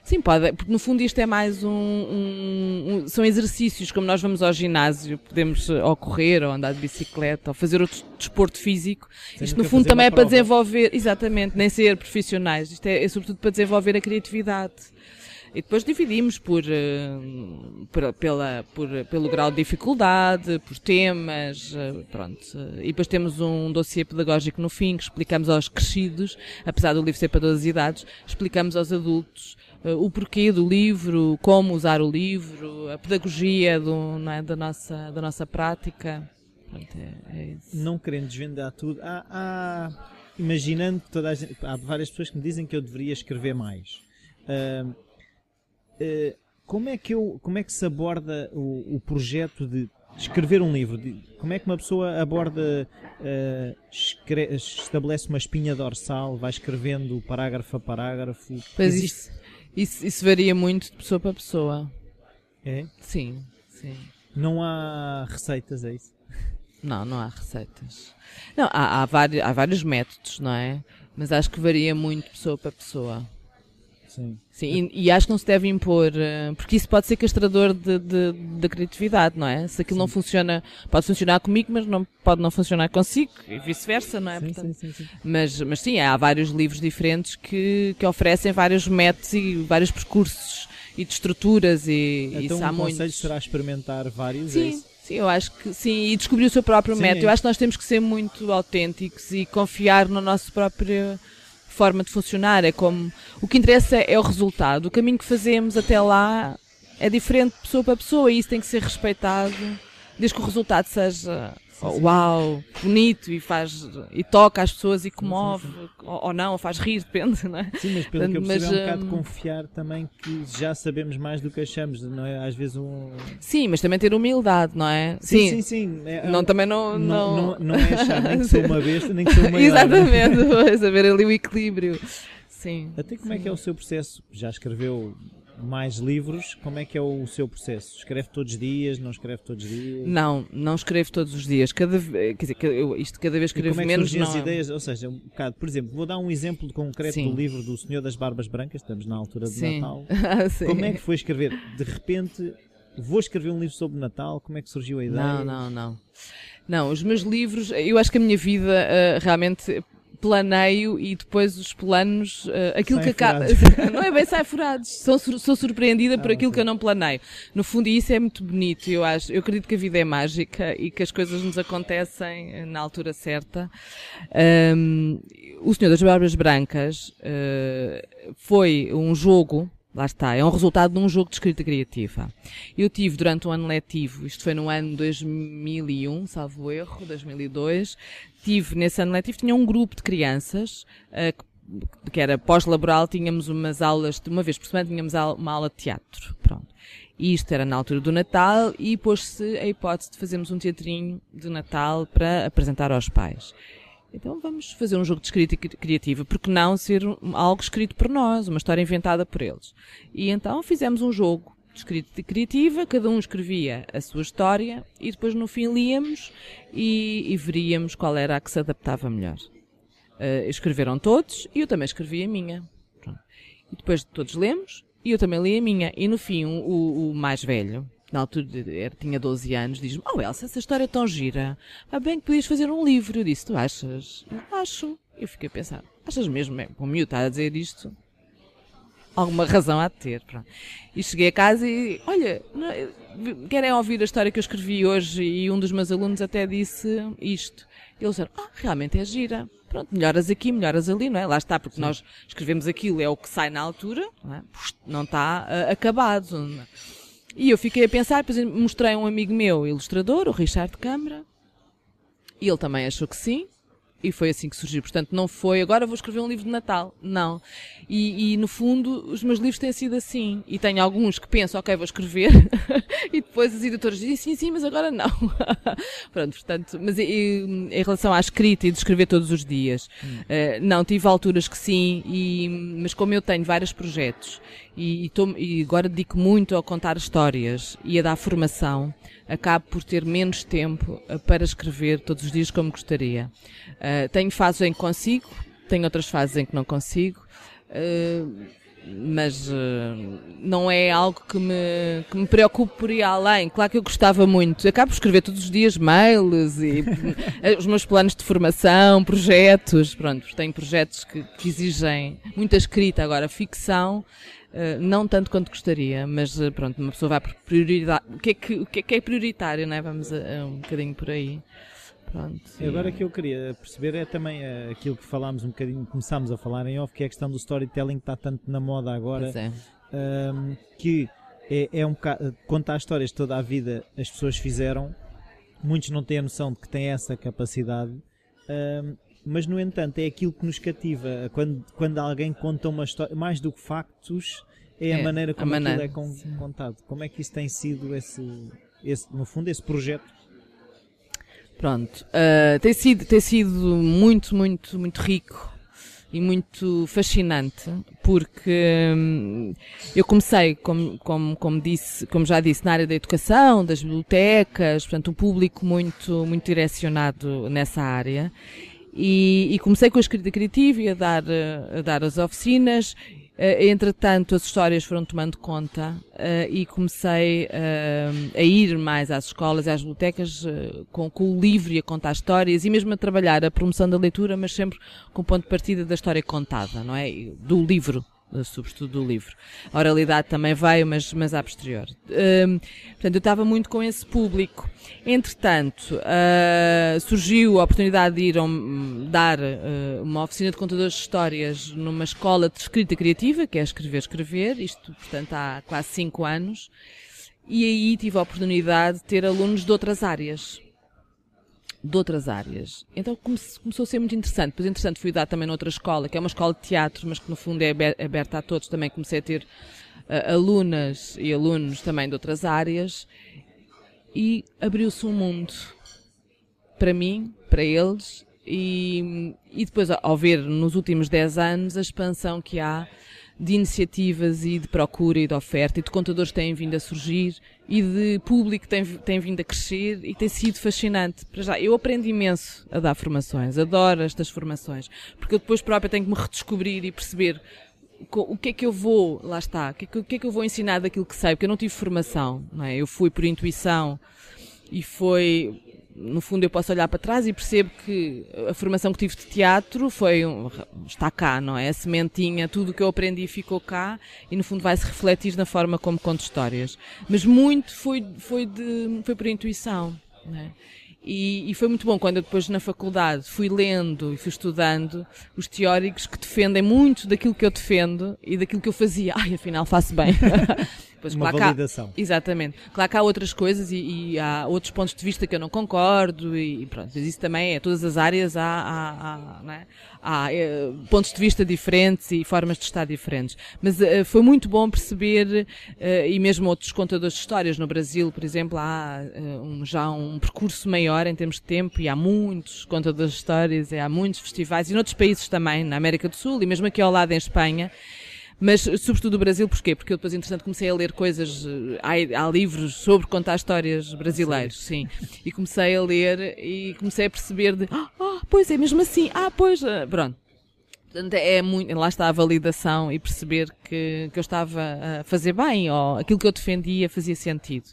Speaker 2: Sim, pode, porque no fundo isto é mais um, um, um, São exercícios, como nós vamos ao ginásio, podemos ou correr, ou andar de bicicleta, ou fazer outro desporto físico. Sem isto no fundo também é para desenvolver, exatamente, nem ser profissionais. Isto é, é sobretudo para desenvolver a criatividade. E depois dividimos por, uh, por, pela, por, pelo grau de dificuldade, por temas, uh, pronto. E depois temos um dossiê pedagógico no fim que explicamos aos crescidos, apesar do livro ser para todas as idades, explicamos aos adultos o porquê do livro, como usar o livro, a pedagogia do, é, da, nossa, da nossa prática. Pronto, é, é
Speaker 1: Não querendo desvendar tudo, há, há, imaginando que toda a gente, há várias pessoas que me dizem que eu deveria escrever mais. Uh, uh, como é que eu, como é que se aborda o, o projeto de escrever um livro? De, como é que uma pessoa aborda, uh, escre- estabelece uma espinha dorsal, vai escrevendo parágrafo a parágrafo?
Speaker 2: Pois Existe... isso isso, isso varia muito de pessoa para pessoa.
Speaker 1: É?
Speaker 2: Sim, sim.
Speaker 1: Não há receitas, é isso?
Speaker 2: Não, não há receitas. Não, há, há, vários, há vários métodos, não é? Mas acho que varia muito de pessoa para pessoa.
Speaker 1: Sim.
Speaker 2: Sim, e, e, acho que não se deve impor, eh, porque isso pode ser castrador de, de, de criatividade, não é? Se aquilo sim. não funciona, pode funcionar comigo, mas não pode não funcionar consigo, e vice-versa, não é?
Speaker 1: Sim, Portanto, sim, sim,
Speaker 2: Mas, mas sim, há vários livros diferentes que, que oferecem vários métodos e vários percursos e de estruturas e
Speaker 1: então,
Speaker 2: isso há
Speaker 1: um
Speaker 2: muitos.
Speaker 1: conselho será experimentar vários,
Speaker 2: sim.
Speaker 1: É?
Speaker 2: Sim, eu acho que sim, e descobrir o seu próprio sim, método. É. Eu acho que nós temos que ser muito autênticos e confiar no nosso próprio forma de funcionar, é como o que interessa é o resultado. O caminho que fazemos até lá é diferente de pessoa para pessoa e isso tem que ser respeitado, desde que o resultado seja sim, uau, bonito e faz e toca as pessoas e comove, sim, sim, ou, ou, não, ou faz rir, depende, não é?
Speaker 1: Sim, mas pelo que eu percebi mas, é um bocado hum, confiar também que já sabemos mais do que achamos, não é? Às vezes um...
Speaker 2: Sim, mas também ter humildade, não é?
Speaker 1: Sim, sim, sim. É,
Speaker 2: não, também não...
Speaker 1: Não, não... não, é achar nem que sou uma besta, nem que sou maior.
Speaker 2: Exatamente, saber ali o equilíbrio. Sim.
Speaker 1: Até como
Speaker 2: sim.
Speaker 1: é que é o seu processo? Já escreveu mais livros, como é que é o seu processo? Escreve todos os dias, não escreve todos os dias?
Speaker 2: Não, não escrevo todos os dias. Cada, quer dizer, eu, isto cada vez escrevo
Speaker 1: como é que
Speaker 2: menos.
Speaker 1: Não
Speaker 2: as
Speaker 1: é... ideias? Ou seja, um bocado, por exemplo, vou dar um exemplo concreto Sim. do livro do Senhor das Barbas Brancas, estamos na altura de
Speaker 2: Sim.
Speaker 1: Natal. como é que foi escrever? De repente, vou escrever um livro sobre Natal, como é que surgiu a ideia?
Speaker 2: Não, não, não. Não, os meus livros, eu acho que a minha vida uh, realmente planeio e depois os planos, uh, aquilo
Speaker 1: sai
Speaker 2: que acaba. não é bem sai furados. Sou, sou surpreendida ah, por aquilo que eu não planeio. No fundo, isso é muito bonito. Eu acho, eu acredito que a vida é mágica e que as coisas nos acontecem na altura certa. Um, o Senhor das Barbas Brancas uh, foi um jogo lá está, é um resultado de um jogo de escrita criativa. Eu tive durante um ano letivo, isto foi no ano 2001, salvo erro, 2002, tive nesse ano letivo, tinha um grupo de crianças, uh, que era pós-laboral, tínhamos umas aulas, uma vez por semana tínhamos uma aula de teatro, pronto. E isto era na altura do Natal e pôs-se a hipótese de fazermos um teatrinho de Natal para apresentar aos pais. Então vamos fazer um jogo de escrita criativa, porque não ser algo escrito por nós, uma história inventada por eles. E então fizemos um jogo de escrita criativa, cada um escrevia a sua história e depois no fim líamos e, e veríamos qual era a que se adaptava melhor. Uh, escreveram todos e eu também escrevi a minha. E depois todos lemos e eu também li a minha. E no fim, o, o mais velho, na altura era, tinha 12 anos, diz-me: Oh Elsa, essa história é tão gira. Ah, bem que podias fazer um livro. Eu disse: Tu achas? Eu acho. Eu fiquei a pensar: Achas mesmo? É, o miúdo está a dizer isto. Alguma razão há de ter. Pronto. E cheguei a casa e, olha, querem ouvir a história que eu escrevi hoje? E um dos meus alunos até disse isto. Eles disseram: Ah, realmente é gira. Pronto, melhoras aqui, melhoras ali, não é? Lá está, porque Sim. nós escrevemos aquilo, é o que sai na altura, não, é? não está uh, acabado. E eu fiquei a pensar, depois mostrei a um amigo meu, ilustrador, o Richard Câmara, e ele também achou que sim, e foi assim que surgiu. Portanto, não foi agora vou escrever um livro de Natal. Não. E, e no fundo, os meus livros têm sido assim. E tenho alguns que penso, ok, vou escrever. e depois as editoras dizem, sim, sim, mas agora não. Pronto, portanto, mas e, em relação à escrita e de escrever todos os dias, hum. uh, não, tive alturas que sim, e, mas como eu tenho vários projetos e, e, tô, e agora dedico muito a contar histórias e a dar formação, acabo por ter menos tempo uh, para escrever todos os dias como gostaria. Uh, tenho fases em que consigo, tenho outras fases em que não consigo. Uh, mas uh, não é algo que me, que me preocupe por ir além. Claro que eu gostava muito. Acabo por escrever todos os dias mails e os meus planos de formação, projetos. Pronto, tenho projetos que, que exigem muita escrita. Agora, ficção, não tanto quanto gostaria, mas uh, pronto, uma pessoa vai por prioridade. O que é, que, o que, é, que é prioritário, não é? Vamos a, a um bocadinho por aí.
Speaker 1: Pronto. Agora que eu queria perceber é também uh, aquilo que falámos um bocadinho, começámos a falar em off, que é a questão do storytelling que está tanto na moda agora,
Speaker 2: é.
Speaker 1: um, que é, é um bocado, contar histórias toda a vida as pessoas fizeram, muitos não têm a noção de que têm essa capacidade, um, mas no entanto é aquilo que nos cativa, quando, quando alguém conta uma história, mais do que factos, é, é a maneira como a maneira. aquilo é contado. Como é que isso tem sido esse, esse no fundo, esse projeto
Speaker 2: Pronto. Uh, tem, sido, tem sido muito, muito, muito rico e muito fascinante, porque hum, eu comecei, como, como, como, disse, como já disse, na área da educação, das bibliotecas, portanto, um público muito, muito direcionado nessa área. E, e comecei com a escrita criativa e a dar, a dar as oficinas Uh, entretanto, as histórias foram tomando conta uh, e comecei a ir mais às escolas e às bibliotecas com, com, o livro e a contar histórias e mesmo a trabalhar a promoção da leitura, mas sempre com o ponto de partida da história contada, não é? Do livro sobretudo do livro. A oralidade também veio, mas, mas a posterior. Um, portanto, eu estava muito com esse público. Entretanto, uh, surgiu a oportunidade de ir um, dar uh, uma oficina de contadores de histórias numa escola de escrita criativa, que é Escrever Escrever, isto, portanto, há quase cinco anos. E aí tive a oportunidade de ter alunos de outras áreas de outras áreas. Então começou a ser muito interessante. Depois, interessante, fui dar também noutra escola, que é uma escola de teatro, mas que no fundo é aberta a todos. Também comecei a ter uh, alunas e alunos também de outras áreas. E abriu-se um mundo para mim, para eles, e, e depois ao ver nos últimos 10 anos a expansão que há de iniciativas e de procura e de oferta e de contadores têm vindo a surgir e de público que tem, tem vindo a crescer e tem sido fascinante. Para já, eu aprendo imenso a dar formações, adoro estas formações, porque eu depois própria tenho que me redescobrir e perceber o que é que eu vou, lá está, o que é que, que, é que eu vou ensinar daquilo que sei, porque eu não tive formação, não é? Eu fui por intuição e foi no fundo eu posso olhar para trás e percebo que a formação que tive de teatro foi um, está cá, não é? A sementinha, tudo o que eu aprendi ficou cá e no fundo vai se refletir na forma como conto histórias. Mas muito foi foi de foi por intuição, não é? E, e, foi muito bom quando eu depois na faculdade fui lendo e fui estudando os teóricos que defendem muito daquilo que eu defendo e daquilo que eu fazia. Ai, afinal faço bem.
Speaker 1: Depois, uma claro validação.
Speaker 2: Há, exatamente. Claro que há outras coisas e, e, há outros pontos de vista que eu não concordo e, pronto. Mas isso também é, todas as áreas há, há, há, é? há é, pontos de vista diferentes e formas de estar diferentes. Mas uh, foi muito bom perceber, uh, e mesmo outros contadores de histórias no Brasil, por exemplo, há um, já um percurso maior em termos de tempo e há muitos contadores de histórias, e há muitos festivais e noutros países também, na América do Sul e mesmo aqui ao lado em Espanha. Mas, sobretudo o Brasil, porquê? Porque eu depois, entretanto, comecei a ler coisas, eh, há, há livros sobre contar histórias brasileiras, sim. sim. E comecei a ler e comecei a perceber de, ah, oh, pois é mesmo assim, ah, pois, eh, pronto. Portanto, é muito, lá está a validação e perceber que, que eu estava a fazer bem, ou aquilo que eu defendia fazia sentido.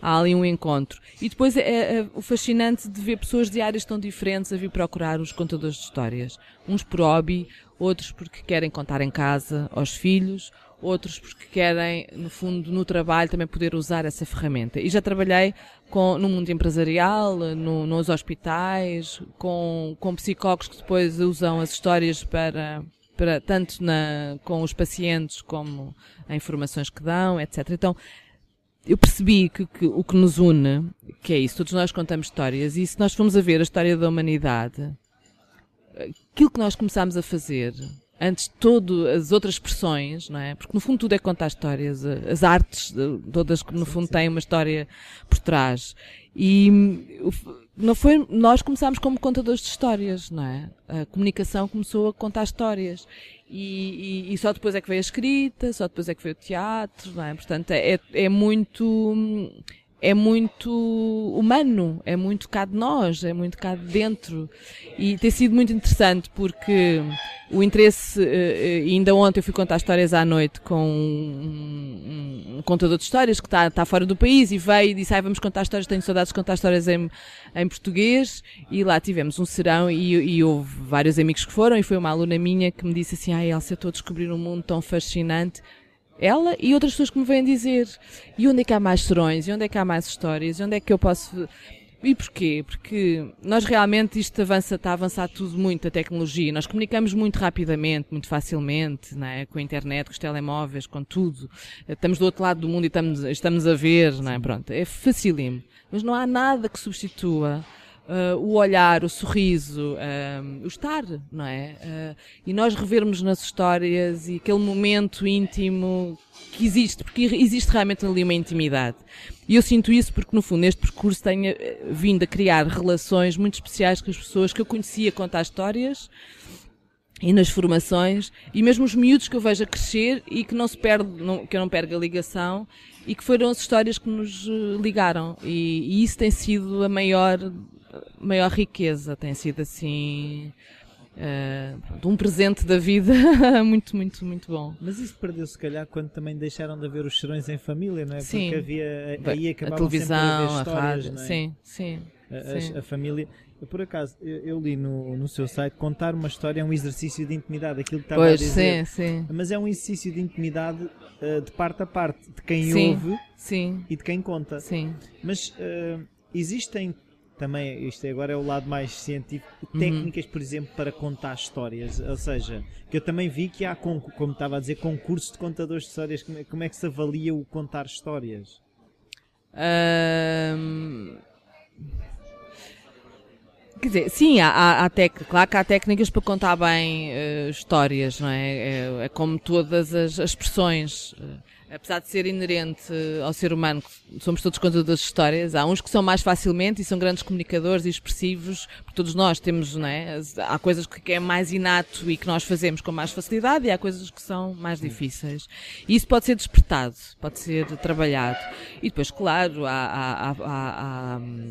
Speaker 2: Há ali um encontro. E depois é, é, é o fascinante de ver pessoas de áreas tão diferentes a vir procurar os contadores de histórias. Uns por hobby, outros porque querem contar em casa aos filhos, outros porque querem, no fundo, no trabalho também poder usar essa ferramenta. E já trabalhei com, no mundo empresarial, no, nos hospitais, com, com psicólogos que depois usam as histórias para, para tanto na, com os pacientes como as informações que dão, etc. Então, eu percebi que, que, o que nos une, que é isso, todos nós contamos histórias, e se nós formos a ver a história da humanidade, aquilo que nós começámos a fazer antes de todas as outras expressões, não é? Porque no fundo tudo é contar histórias, as artes, todas que no fundo têm uma história por trás. E não foi, nós começámos como contadores de histórias, não é? A comunicação começou a contar histórias. E, e, e só depois é que veio a escrita, só depois é que veio o teatro, não é? Portanto, é, é muito, é muito humano, é muito cá de nós, é muito cá de dentro. E tem sido muito interessante porque o interesse, eh, eh, ainda ontem eu fui contar histórias à noite com um, contador de histórias que está, está fora do país e veio e disse, ah, vamos contar histórias, tenho saudades de contar histórias em, em português e lá tivemos um serão e, e houve vários amigos que foram e foi uma aluna minha que me disse assim, ai Elsa, estou a descobrir um mundo tão fascinante ela e outras pessoas que me vêm dizer. E onde é que há mais serões? E onde é que há mais histórias? E onde é que eu posso. E porquê? Porque nós realmente isto avança, está a avançar tudo muito, a tecnologia. Nós comunicamos muito rapidamente, muito facilmente, não é? com a internet, com os telemóveis, com tudo. Estamos do outro lado do mundo e estamos, estamos a ver, não é? Pronto, é facílimo. Mas não há nada que substitua uh, o olhar, o sorriso, uh, o estar, não é? Uh, e nós revermos nas histórias e aquele momento íntimo que existe, porque existe realmente ali uma intimidade. E eu sinto isso porque, no fundo, neste percurso tenho eh, vindo a criar relações muito especiais com as pessoas que eu conhecia contar histórias e nas formações, e mesmo os miúdos que eu vejo a crescer e que não se perde, não, que eu não perco a ligação, e que foram as histórias que nos ligaram. E, e isso tem sido a maior maior riqueza. Tem sido assim. Uh, um presente da vida muito, muito, muito bom.
Speaker 1: Mas isso perdeu se calhar quando também deixaram de haver os serões em família, não é?
Speaker 2: Sim.
Speaker 1: Porque havia aí
Speaker 2: a televisão, a, a rádio, é? sim, sim.
Speaker 1: A, sim. a, família. Por acaso, eu, eu, li no, no seu site contar uma história é um exercício de intimidade, aquilo que estava
Speaker 2: pois,
Speaker 1: a dizer.
Speaker 2: Sim, sim.
Speaker 1: Mas é um exercício de intimidade uh, de parte a parte, de quem sim, ouve
Speaker 2: sim.
Speaker 1: e de quem conta.
Speaker 2: Sim.
Speaker 1: Mas uh, existem também, isto agora é o lado mais científico, uhum. técnicas, por exemplo, para contar histórias. Ou seja, que eu também vi que há, como estava a dizer, concurso de contadores de histórias. Como é, como é que se avalia o contar histórias?
Speaker 2: Um... Quer dizer, sim, há, há, há tec... claro que há técnicas para contar bem uh, histórias, não é? é? é? como todas as, as expressões. Uh, apesar de ser inerente ao ser humano, somos todos contadores de histórias, há uns que são mais facilmente e são grandes comunicadores e expressivos, porque todos nós temos, não é? Há coisas que é mais inato e que nós fazemos com mais facilidade e há coisas que são mais difíceis. E isso pode ser despertado, pode ser trabalhado. E depois, claro, há,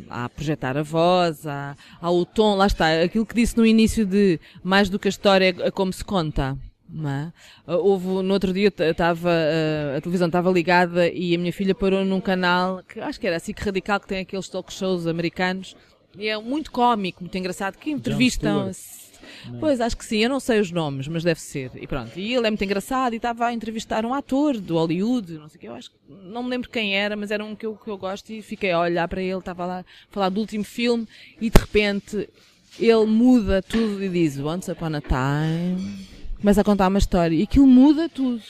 Speaker 2: há, projetar a voz, há, há o tom, lá está, aquilo que disse no início de mais do que a história é como se conta. É? Ah, houve, no outro dia estava ah, a televisão estava ligada e a minha filha parou num canal que acho que era assim que radical que tem aqueles talk shows americanos e é muito cómico, muito engraçado que entrevistam Não. Pois, acho que sim, eu não sei os nomes, mas deve ser. E pronto, e ele é muito engraçado e estava a entrevistar um ator do Hollywood, não sei o que, eu acho que, não me lembro quem era, mas era um que eu, que eu gosto e fiquei a olhar para ele, estava lá a falar do último filme e de repente ele muda tudo e diz Once Upon a Time, começa a contar uma história e aquilo muda tudo.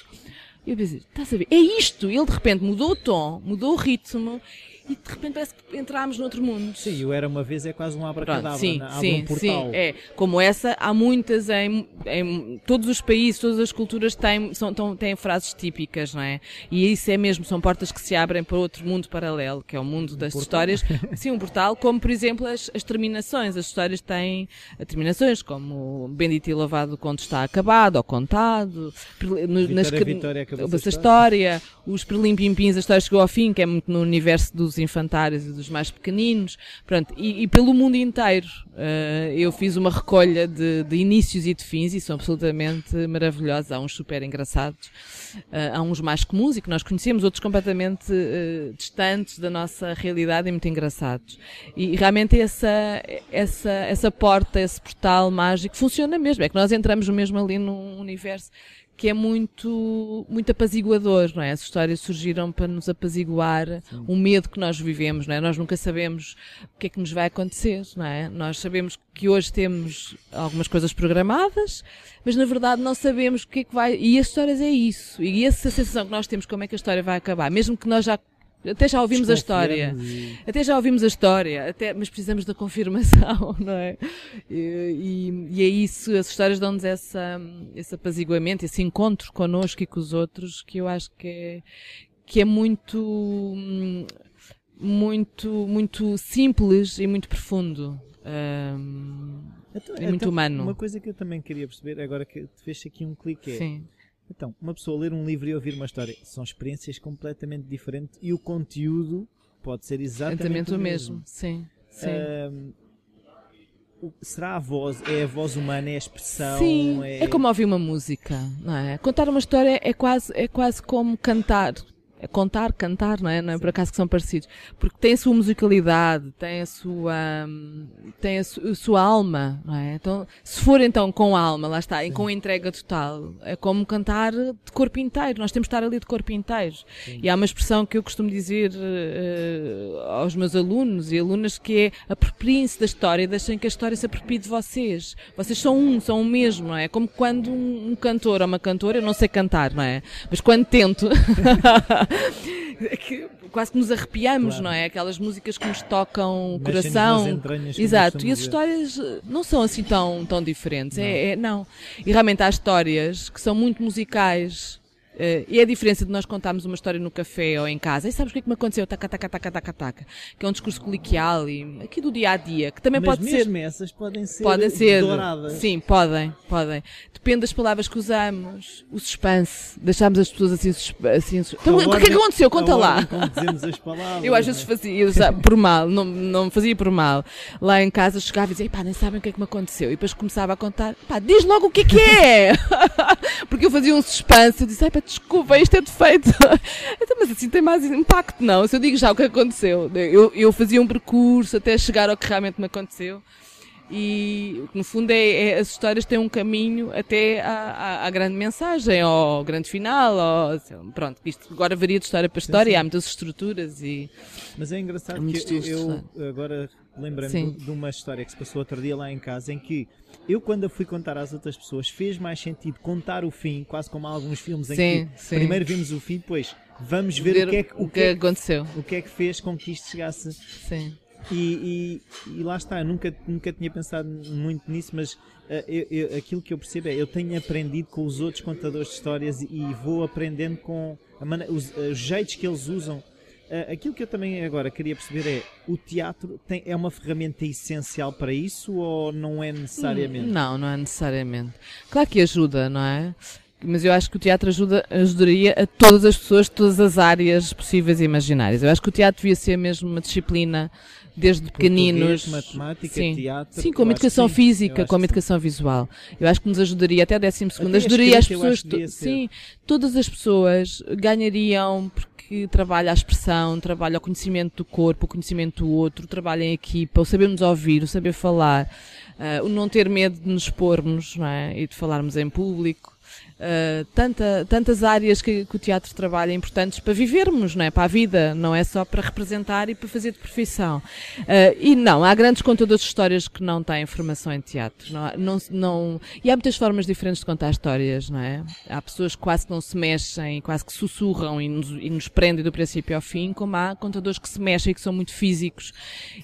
Speaker 2: E eu pensei, estás a ver? É isto! Ele de repente mudou o tom, mudou o ritmo e de repente parece que entramos noutro mundo.
Speaker 1: Sim, o Era Uma Vez é quase um abracadabra, sim,
Speaker 2: né?
Speaker 1: sim, um portal.
Speaker 2: Sim, é. Como essa, há muitas em, em todos os países, todas as culturas têm, são, têm frases típicas, não é? E isso é mesmo, são portas que se abrem para outro mundo paralelo, que é o mundo das um histórias. Sim, um portal, como por exemplo as, as terminações. As histórias têm terminações, como Bendito e Louvado quando está acabado ou contado.
Speaker 1: Vitória, nas, Vitória,
Speaker 2: essa história, os Prelimpimpins, a história chegou ao fim, que é muito no universo dos dos infantários e dos mais pequeninos, pronto, e, e pelo mundo inteiro. Uh, eu fiz uma recolha de, de, inícios e de fins e são absolutamente maravilhosos. Há uns super engraçados, uh, há uns mais comuns e que nós conhecemos, outros completamente uh, distantes da nossa realidade e muito engraçados. E, e realmente essa, essa, essa porta, esse portal mágico funciona mesmo. É que nós entramos mesmo ali num universo que é muito, muito apaziguador, não é? As histórias surgiram para nos apaziguar Sim. o medo que nós vivemos, não é? Nós nunca sabemos o que é que nos vai acontecer, não é? Nós sabemos que hoje temos algumas coisas programadas, mas na verdade não sabemos o que é que vai. E as histórias é isso. E essa sensação que nós temos como é que a história vai acabar, mesmo que nós já até já ouvimos a história. Até já ouvimos a história, até, mas precisamos da confirmação, não é? E, e, e é isso, as histórias dão-nos essa, esse apaziguamento, esse encontro connosco e com os outros, que eu acho que é, que é muito, muito, muito simples e muito profundo. Um, então, e muito então, humano.
Speaker 1: Uma coisa que eu também queria perceber, agora que te fez aqui um clique, é. Sim então, uma pessoa ler um livro e ouvir uma história são experiências completamente diferentes e o conteúdo pode ser exatamente, o mesmo. mesmo.
Speaker 2: Sim, sim. Um,
Speaker 1: será a voz, é a voz humana, é a expressão?
Speaker 2: Sim, é... é como ouvir uma música, não é? Contar uma história é quase, é quase como cantar contar, cantar, não é? Não é por acaso que são parecidos. Porque tem a sua musicalidade, tem a sua, tem a, su, a sua alma, não é? Então, se for então com alma, lá está, e com entrega total, é como cantar de corpo inteiro. Nós temos de estar ali de corpo inteiro. Sim. E há uma expressão que eu costumo dizer uh, aos meus alunos e alunas que é apropriem-se da história, deixem que a história se aproprie de vocês. Vocês são um, são o mesmo, não é? Como quando um, um cantor ou uma cantora, eu não sei cantar, não é? Mas quando tento, que quase que nos arrepiamos, claro. não é? Aquelas músicas que nos tocam o coração. Exato. E as histórias eh, não são assim tão, tão diferentes. Não. É, é, não. E realmente há histórias que são muito musicais Uh, e a diferença de nós contarmos uma história no café ou em casa, e sabes o que é que me aconteceu? Taca, taca, taca, taca, taca. Que é um discurso coliquial e aqui do dia a dia, que também
Speaker 1: Mas
Speaker 2: pode ser.
Speaker 1: Mas essas podem ser, podem ser douradas.
Speaker 2: Sim, podem, podem. Depende das palavras que usamos, o suspense, deixamos as pessoas assim. assim então, o que é que aconteceu? Conta lá.
Speaker 1: Dizemos as palavras.
Speaker 2: Eu às vezes é? fazia por mal, não, não fazia por mal. Lá em casa chegava e dizia, pá, nem sabem o que é que me aconteceu. E depois começava a contar, pá, diz logo o que é que é. Porque eu fazia um suspense, eu disse, pá, desculpa, isto é defeito. então, mas assim tem mais impacto, não. Se eu digo já o que aconteceu, eu, eu fazia um percurso até chegar ao que realmente me aconteceu. E, no fundo, é, é as histórias têm um caminho até à, à, à grande mensagem, ao grande final, ou, pronto, isto agora varia de história para história, sim, sim. há muitas estruturas e...
Speaker 1: Mas é engraçado que eu, eu agora lembrando de uma história que se passou outro dia lá em casa, em que eu, quando a fui contar às outras pessoas, fez mais sentido contar o fim, quase como há alguns filmes em sim, que sim. primeiro vimos o fim, depois vamos ver, ver o que é que, o, que, é que aconteceu, o que é que fez com que isto chegasse.
Speaker 2: Sim.
Speaker 1: E, e, e, lá está, eu nunca, nunca tinha pensado muito nisso, mas uh, eu, eu, aquilo que eu percebo é eu tenho aprendido com os outros contadores de histórias e, e vou aprendendo com os, os jeitos que eles usam aquilo que eu também agora queria perceber é: o teatro tem, é uma ferramenta essencial para isso ou não é necessariamente?
Speaker 2: Não, não é necessariamente. Claro que ajuda, não é? mas eu acho que o teatro ajuda, ajudaria a todas as pessoas, todas as áreas possíveis e imaginárias. Eu acho que o teatro devia ser mesmo uma disciplina desde pequeninos.
Speaker 1: matemática,
Speaker 2: sim.
Speaker 1: teatro.
Speaker 2: Sim, como educação
Speaker 1: sim.
Speaker 2: física, como educação visual. Eu acho que nos ajudaria até a 12 segundo, ajudaria as pessoas, sim, todas as pessoas ganhariam porque trabalha a expressão, trabalha o conhecimento do corpo, o conhecimento do outro, trabalha em equipa, o saber nos ouvir, o saber falar, uh, o não ter medo de nos expormos, não é? E de falarmos em público. Uh, tanta, tantas áreas que, que, o teatro trabalha importantes para vivermos, não é? Para a vida, não é só para representar e para fazer de profissão. Uh, e não, há grandes contadores de histórias que não têm formação em teatro. Não, não, não, e há muitas formas diferentes de contar histórias, não é? Há pessoas que quase que não se mexem, quase que sussurram e nos, e nos prendem do princípio ao fim, como há contadores que se mexem e que são muito físicos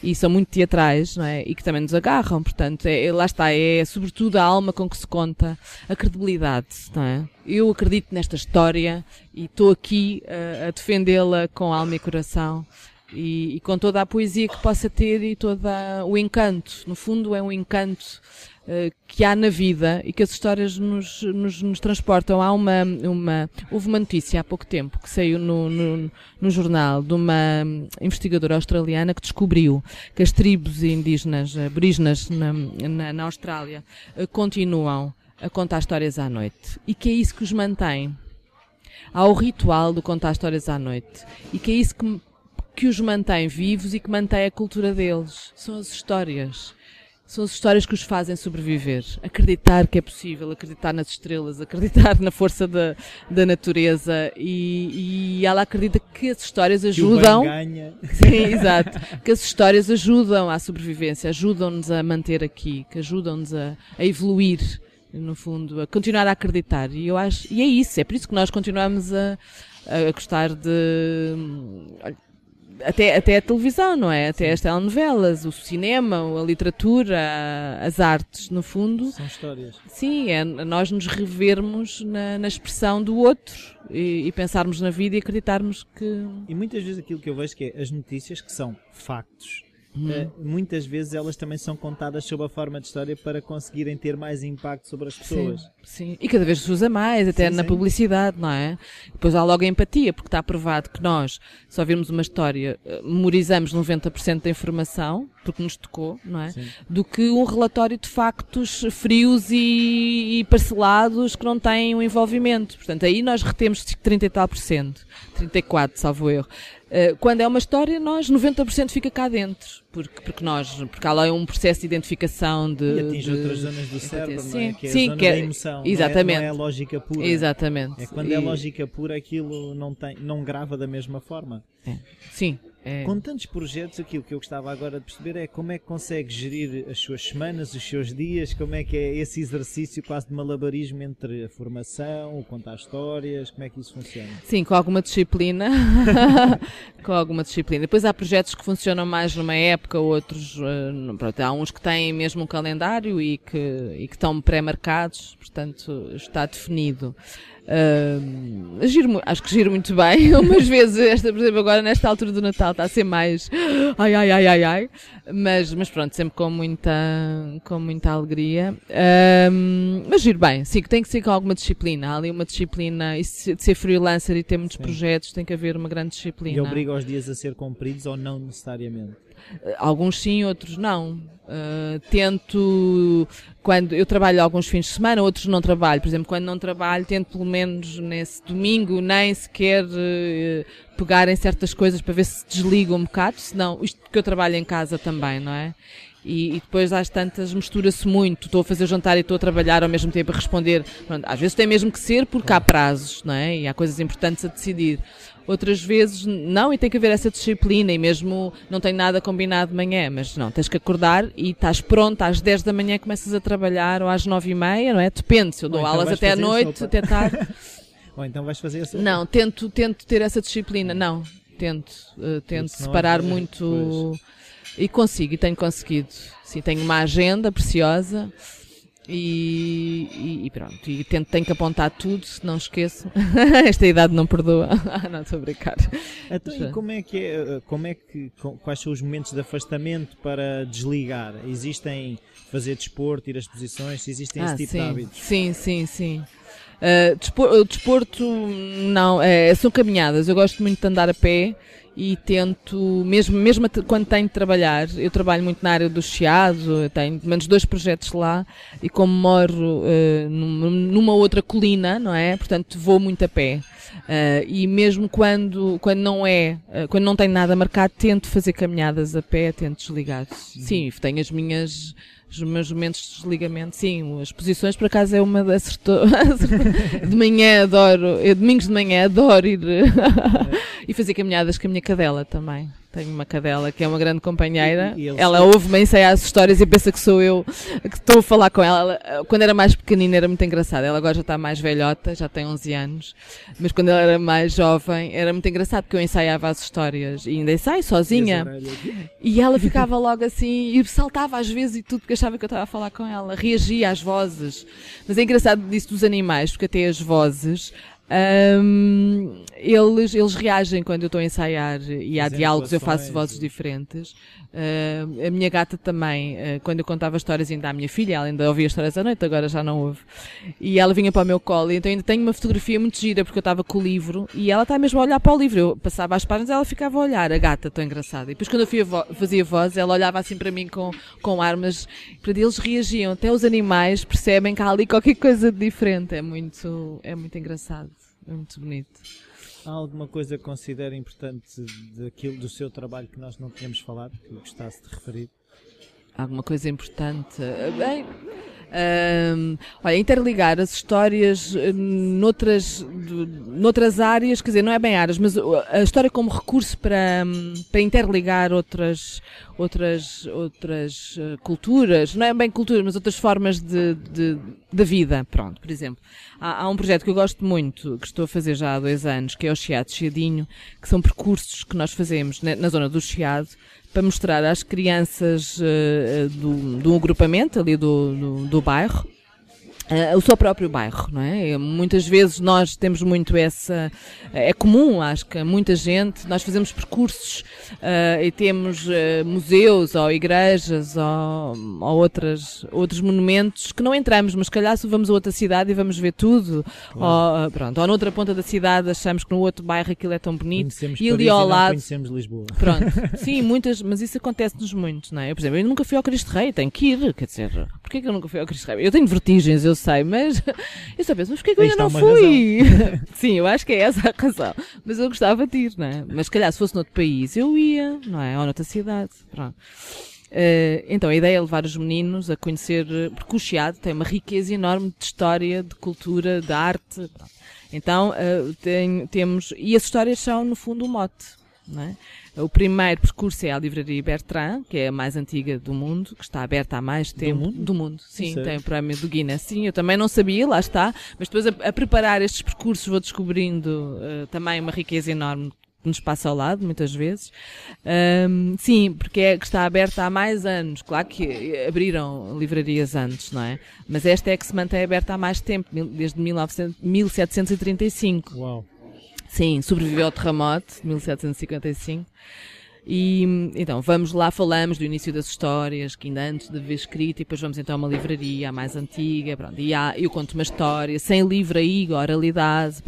Speaker 2: e são muito teatrais, não é? E que também nos agarram. Portanto, é, lá está, é sobretudo a alma com que se conta, a credibilidade, não é? Eu acredito nesta história e estou aqui uh, a defendê-la com alma e coração e, e, com toda a poesia que possa ter e todo o encanto. No fundo, é um encanto uh, que há na vida e que as histórias nos, nos, nos, transportam. Há uma, uma, houve uma notícia há pouco tempo que saiu no, no, no jornal de uma investigadora australiana que descobriu que as tribos indígenas, aborígenas na, na, na Austrália, uh, continuam a contar histórias à noite e que é isso que os mantém. Há o ritual do contar histórias à noite e que é isso que, que os mantém vivos e que mantém a cultura deles. São as histórias. São as histórias que os fazem sobreviver. Acreditar que é possível, acreditar nas estrelas, acreditar na força da, da natureza e, e ela acredita que as histórias ajudam.
Speaker 1: Que o ganha.
Speaker 2: Sim, exato. Que as histórias ajudam à sobrevivência, ajudam-nos a manter aqui, que ajudam-nos a, a evoluir no fundo, a continuar a acreditar. E eu acho, e é isso, é por isso que nós continuamos a, a gostar de até, até a televisão, não é? Até Sim. as telenovelas, o cinema, a literatura, as artes, no fundo.
Speaker 1: São histórias.
Speaker 2: Sim, é nós nos revermos na, na expressão do outro e, e, pensarmos na vida e acreditarmos que.
Speaker 1: E muitas vezes aquilo que eu vejo que é as notícias que são factos Uh, muitas vezes elas também são contadas sob a forma de história para conseguirem ter mais impacto sobre as pessoas.
Speaker 2: Sim, sim. e cada vez se usa mais, até sim, na sim. publicidade, não é? Depois há logo a empatia, porque está provado que nós, só vimos uma história, eh, memorizamos 90% da informação, porque nos tocou, não é? Do que um relatório de factos frios e, e, parcelados que não têm um envolvimento. Portanto, aí nós retemos 30 e tal por cento, 34, salvo erro. Eh, quando é uma história, nós 90% fica cá dentro, porque, porque nós, porque há lá um processo de identificação de.
Speaker 1: E atinge
Speaker 2: de,
Speaker 1: outras zonas do cérebro,
Speaker 2: sim,
Speaker 1: não é? Que é
Speaker 2: sim,
Speaker 1: a zona
Speaker 2: que é,
Speaker 1: da emoção.
Speaker 2: Exatamente.
Speaker 1: Não é, não é lógica pura.
Speaker 2: Exatamente.
Speaker 1: É quando
Speaker 2: e...
Speaker 1: é lógica pura aquilo não, tem, não grava da mesma forma.
Speaker 2: É. Sim, é...
Speaker 1: Com tantos projetos, aquilo que eu gostava agora de perceber é como é que consegue gerir as suas semanas, os seus dias, como é que é esse exercício quase de malabarismo entre a formação, o contar histórias, como é que isso funciona?
Speaker 2: Sim, com alguma disciplina. com alguma disciplina. Depois há projetos que funcionam mais numa época, outros. Uh, pronto, há uns que têm mesmo um calendário e que, e que estão pré-marcados, portanto está definido. Uh, giro, acho que giro muito bem. Umas vezes, esta, por exemplo, agora nesta altura do Natal está a ser mais ai, ai, ai, ai, ai. Mas, mas pronto, sempre com muita, com muita alegria. Uh, mas giro bem, sim, que tem que ser com alguma disciplina. Há ali uma disciplina, e de ser freelancer e ter muitos sim. projetos, tem que haver uma grande disciplina.
Speaker 1: E obriga os dias a ser cumpridos ou não necessariamente?
Speaker 2: Alguns sim, outros não. Uh, tento, quando eu trabalho alguns fins de semana, outros não trabalho. Por exemplo, quando não trabalho, tento pelo menos nesse domingo nem sequer uh, pegar em certas coisas para ver se desligo um bocado, senão, isto porque eu trabalho em casa também, não é? E, e, depois às tantas mistura-se muito. Estou a fazer jantar e estou a trabalhar ao mesmo tempo a responder. Pronto, às vezes tem mesmo que ser porque há prazos, não é? E há coisas importantes a decidir. Outras vezes não, e tem que haver essa disciplina, e mesmo não tem nada combinado de manhã, mas não, tens que acordar e estás pronto às 10 da manhã começas a trabalhar, ou às 9 e meia, não é? Depende, se eu dou então aulas até à noite, até tarde.
Speaker 1: ou então vais fazer essa.
Speaker 2: Não, tento, tento ter essa disciplina, não, tento, uh, tento separar muito. Pois. E consigo, e tenho conseguido. Sim, tenho uma agenda preciosa e, e, e, pronto, e tenho que apontar tudo, se não esqueço. Esta idade não perdoa. não, estou a brincar.
Speaker 1: Então, e como é que é, como é que, quais são os momentos de afastamento para desligar? Existem fazer desporto, ir às exposições, existem
Speaker 2: ah,
Speaker 1: esse tipo
Speaker 2: sim,
Speaker 1: de hábitos?
Speaker 2: Sim, sim, sim. Uh, desporto, não, é, são caminhadas. Eu gosto muito de andar a pé e tento, mesmo, mesmo quando tenho de trabalhar, eu trabalho muito na área do Chiado, tenho menos dois projetos lá e como moro uh, numa outra colina, não é? Portanto, vou muito a pé. Uh, e mesmo quando, quando não é, uh, quando não tenho nada marcado, tento fazer caminhadas a pé, tento desligar. Sim, tenho as minhas os meus momentos de desligamento, sim, as posições por acaso é uma acertou. de manhã adoro, eu, domingos de manhã adoro ir e fazer caminhadas com a minha cadela também. Tenho uma cadela que é uma grande companheira. E, e ela ouve-me ensaiar as histórias e pensa que sou eu que estou a falar com ela. ela. Quando era mais pequenina era muito engraçada. Ela agora já está mais velhota, já tem 11 anos. Mas quando ela era mais jovem era muito engraçado porque eu ensaiava as histórias e ainda ensaio sozinha. E ela ficava logo assim e saltava às vezes e tudo porque achava que eu estava a falar com ela. Reagia às vozes. Mas é engraçado disso dos animais porque até as vozes um, eles, eles reagem quando eu estou a ensaiar e há diálogos, eu faço vozes diferentes. Uh, a minha gata também, uh, quando eu contava histórias ainda à minha filha, ela ainda ouvia histórias à noite, agora já não ouve. E ela vinha para o meu colo, e então ainda tenho uma fotografia muito gira, porque eu estava com o livro, e ela está mesmo a olhar para o livro. Eu passava as páginas e ela ficava a olhar, a gata, tão engraçada. E depois quando eu vo fazia voz, ela olhava assim para mim com, com armas, para eles reagiam. Até os animais percebem que há ali qualquer coisa de diferente. É muito, é muito engraçado, é muito bonito.
Speaker 1: Há alguma coisa que considere importante daquilo do seu trabalho que nós não tínhamos falado, que gostasse de referir?
Speaker 2: Alguma coisa importante? Bem, um, olha, interligar as histórias eh, noutras, noutras áreas, quer dizer, não é bem áreas, mas a história como recurso para, para interligar outras, outras, outras eh, culturas, não é bem cultura, mas outras formas de, de, de vida. Pronto, por exemplo, há, há, um projeto que eu gosto muito, que estou a fazer já há dois anos, que é o Chiado Chiadinho, que são percursos que nós fazemos na, na zona do Chiado, para mostrar às crianças uh, do, do agrupamento ali do, do, do bairro Uh, o seu próprio bairro, não é? Muitas vezes nós temos muito essa. É comum, acho que muita gente, nós fazemos percursos uh, e temos uh, museus ou igrejas ou, ou outras, outros monumentos que não entramos, mas calhar se vamos a outra cidade e vamos ver tudo. Claro. Ou, pronto, ou noutra ponta da cidade achamos que no outro bairro aquilo é tão bonito.
Speaker 1: Conhecemos e ali ao lado. conhecemos Lisboa.
Speaker 2: Pronto, sim, muitas, mas isso acontece-nos muito, não é? Eu, por exemplo, eu nunca fui ao Cristo Rei, tenho que ir, quer dizer, porquê que eu nunca fui ao Cristo Rei? Eu tenho vertigens, eu sei, mas eu só penso, mas porquê que eu ainda não fui? Sim, eu acho que é essa a razão. Mas eu gostava de ir, não é? Mas se calhar se fosse noutro país, eu ia, não é? Ou noutra cidade. Pronto. Uh, então a ideia é levar os meninos a conhecer, porque o Chiado tem uma riqueza enorme de história, de cultura, de arte. Então uh, tem, temos, e as histórias são no fundo o mote. É? O primeiro percurso é a Livraria Bertrand, que é a mais antiga do mundo, que está aberta há mais tempo.
Speaker 1: Do mundo?
Speaker 2: Do mundo. Sim, tem o prémio do Guinness. Sim, eu também não sabia, lá está. Mas depois a, a preparar estes percursos vou descobrindo uh, também uma riqueza enorme que nos passa ao lado, muitas vezes. Um, sim, porque é que está aberta há mais anos. Claro que abriram livrarias antes, não é? Mas esta é que se mantém aberta há mais tempo, desde 1900, 1735.
Speaker 1: Uau!
Speaker 2: Sim, sobreviveu ao terremoto de 1755. E então vamos lá, falamos do início das histórias, que ainda antes de haver escrito, e depois vamos então a uma livraria, mais antiga, pronto, e há, eu conto uma história, sem livro aí, oralidade.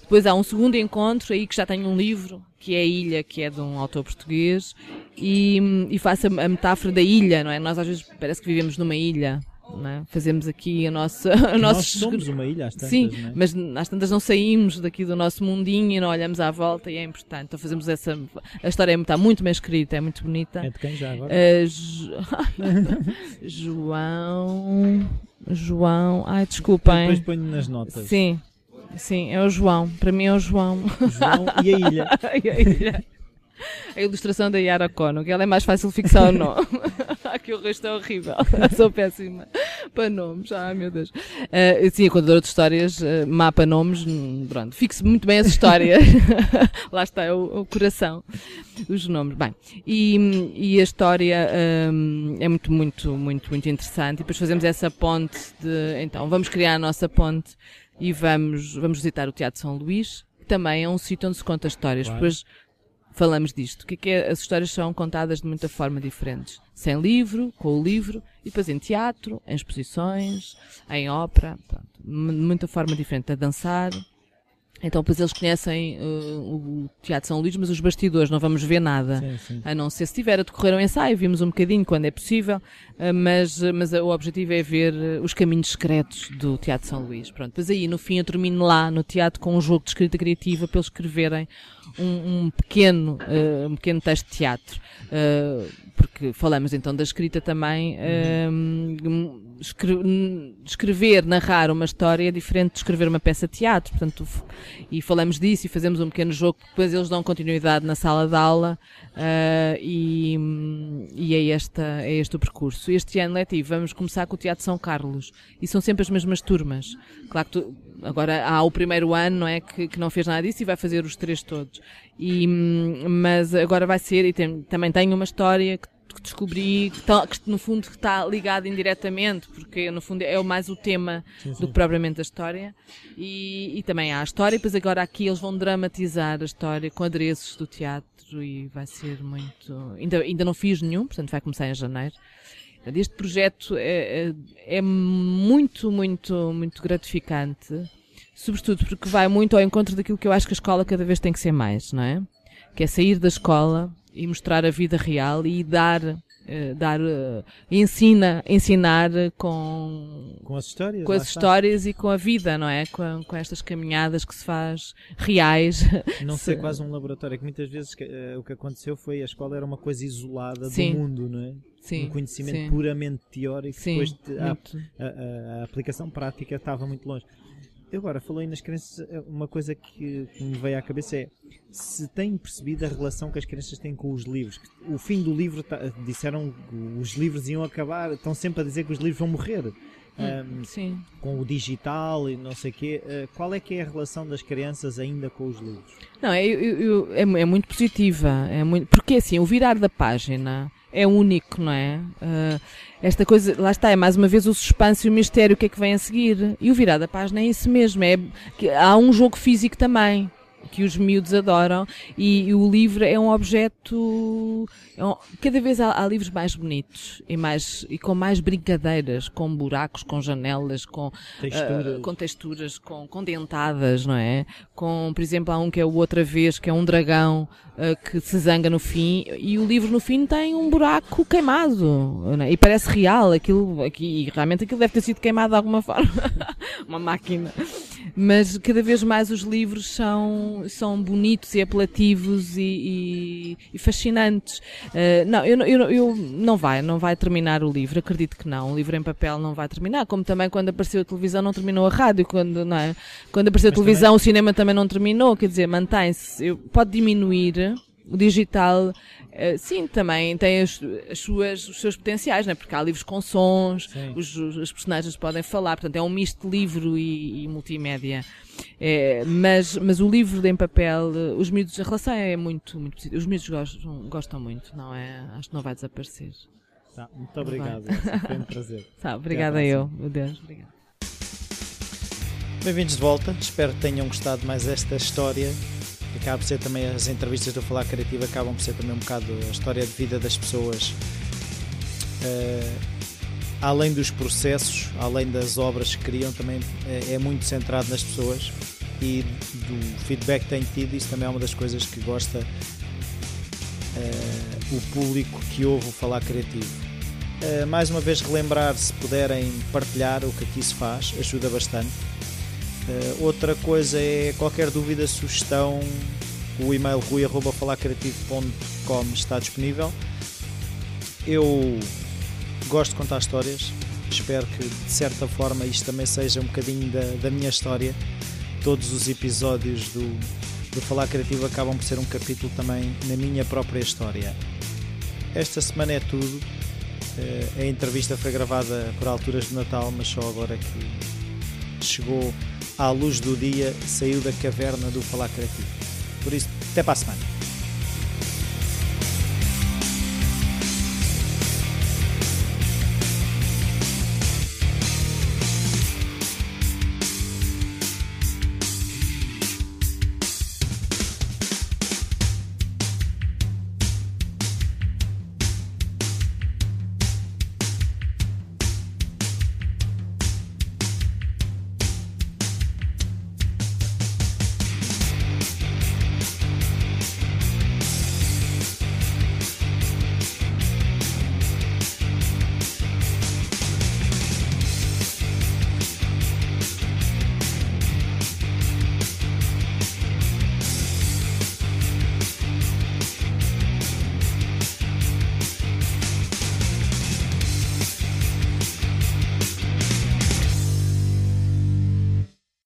Speaker 2: Depois há um segundo encontro aí que já tem um livro, que é a Ilha, que é de um autor português, e, e faço a, a metáfora da ilha, não é? Nós às vezes parece que vivemos numa ilha, é? Fazemos aqui a nossa. A
Speaker 1: Nós somos uma ilha às tantas,
Speaker 2: Sim,
Speaker 1: é?
Speaker 2: mas às tantas não saímos daqui do nosso mundinho e não olhamos à volta e é importante. Então fazemos essa. A história está muito bem escrita, é muito bonita.
Speaker 1: É de quem já agora?
Speaker 2: Uh, jo... João. João. Ai, desculpem.
Speaker 1: Depois ponho nas notas.
Speaker 2: Sim. Sim, é o João. Para mim é o João.
Speaker 1: João e a ilha.
Speaker 2: e a ilha. A ilustração da Yara Kono, que ela é mais fácil fixar o nome. que o resto é horrível. Sou péssima para nomes. Ai meu Deus. Uh, sim, a contadora de histórias, uh, mapa nomes, pronto. Fixo muito bem as histórias. Lá está é o, o, coração. Os nomes. Bem, e, e a história um, é muito, muito, muito, muito interessante. E depois fazemos essa ponte de. Então, vamos criar a nossa ponte e vamos, vamos visitar o Teatro São Luís, que também é um sítio onde se conta histórias. Claro. Depois falamos disto. O que é que? As histórias são contadas de muita forma diferentes. Sem livro, com o livro, e depois em teatro, em exposições, em ópera, pronto, de muita forma diferente. A dançar, então, depois eles conhecem uh, o Teatro São Luís, mas os bastidores não vamos ver nada. Sim, sim. A não ser se tiver a decorrer um ensaio, vimos um bocadinho quando é possível, uh, mas, mas o objetivo é ver uh, os caminhos secretos do Teatro São Luís. Pronto, depois aí no fim eu termino lá no teatro com um jogo de escrita criativa para eles escreverem um, um pequeno, um pequeno texto de teatro porque falamos então da escrita também, uhum. escrever, narrar uma história é diferente de escrever uma peça de teatro, portanto, e falamos disso e fazemos um pequeno jogo depois eles dão continuidade na sala de aula uh, e, e é, esta, é este o percurso. Este ano letivo vamos começar com o Teatro São Carlos e são sempre as mesmas turmas. Claro que tu, agora há o primeiro ano, não é, que, que não fez nada disso e vai fazer os três todos. E, mas agora vai ser, e tem, também tem uma história que que descobri que, tá, que, no fundo está ligado indiretamente, porque no fundo é mais o tema sim, sim. do que propriamente a história. E, e, também há a história, e depois agora aqui eles vão dramatizar a história com adereços do teatro e vai ser muito. Ainda, ainda não fiz nenhum, portanto vai começar em janeiro. Este projeto é, é, é muito, muito, muito gratificante, sobretudo porque vai muito ao encontro daquilo que eu acho que a escola cada vez tem que ser mais, não é? Que é sair da escola e mostrar a vida real e dar Uh, dar uh, ensina ensinar com
Speaker 1: com as histórias
Speaker 2: com as histórias e com a vida não é? Com, com estas caminhadas que se faz reais.
Speaker 1: Não ser quase um laboratório que muitas vezes uh, o que aconteceu foi a escola era uma coisa isolada Sim. do mundo não é? Sim, um conhecimento sim. puramente teórico sim, depois de, a, a, a, aplicação prática estava muito longe Agora, falei nas crianças, é uma coisa que, que, me veio à cabeça é se têm percebido a relação que as crianças têm com os livros. O fim do livro, tá, disseram que os livros iam acabar, estão sempre a dizer que os livros vão morrer.
Speaker 2: Um, Sim.
Speaker 1: Com o digital e não sei o quê. Uh, qual é que é a relação das crianças ainda com os livros?
Speaker 2: Não, eu, eu, eu, é, é, muito positiva. É muito, porque assim, o virar da página é único, não é? Uh, esta coisa, lá está, é mais uma vez o suspense e o mistério, o que é que vem a seguir. E o virar da página é isso mesmo, é, que há um jogo físico também que os miúdos adoram e, e o livro é um objeto é um, cada vez há, há, livros mais bonitos e mais e com mais brincadeiras com buracos com janelas com texturas, uh, com, texturas com, com dentadas não é? Com por exemplo há um que é o outra vez que é um dragão que se zanga no fim e o livro no fim tem um buraco queimado é? e parece real aquilo aqui realmente aquilo deve ter sido queimado de alguma forma uma máquina mas cada vez mais os livros são, são bonitos e apelativos e, e, e fascinantes. Uh, não, eu, eu, eu, não vai, não vai terminar o livro, acredito que não. O livro em papel não vai terminar, como também quando apareceu a televisão não terminou a rádio, quando, não é? quando apareceu a televisão também... o cinema também não terminou, quer dizer, mantém-se, pode diminuir o digital Uh, sim, também tem as, as, suas, os seus potenciais, né? porque há livros com sons, os, os, personagens podem falar, portanto é um misto de livro e, e multimédia. É, mas, mas o livro em papel, eh, os miúdos, a relação é muito, muito positiva. Os miúdos gostam, gostam muito, não é? Acho que não vai desaparecer.
Speaker 1: Tá, muito obrigado, foi um prazer.
Speaker 2: Tá, obrigada eu, meu Deus, obrigado.
Speaker 1: Bem-vindos de volta, espero que tenham gostado mais esta história acaba por ser também as entrevistas do Falar Criativo acabam por ser também um bocado a história de vida das pessoas uh, além dos processos além das obras que criam também é, é, muito centrado nas pessoas e do feedback que tenho tido isso também é uma das coisas que gosta uh, o público que ouve o Falar Criativo. Uh, mais uma vez relembrar se puderem partilhar o que aqui se faz ajuda bastante Uh, outra coisa é qualquer dúvida, sugestão, o e-mail rui.falacreativo.com está disponível. Eu gosto de contar histórias, espero que de certa forma isto também seja um bocadinho da, da minha história. Todos os episódios do, do Falar Criativo acabam por ser um capítulo também na minha própria história. Esta semana é tudo. Uh, a entrevista foi gravada por alturas de Natal, mas só agora que chegou à luz do dia, saiu da caverna do Falar Criativo. Por isso, até para a semana.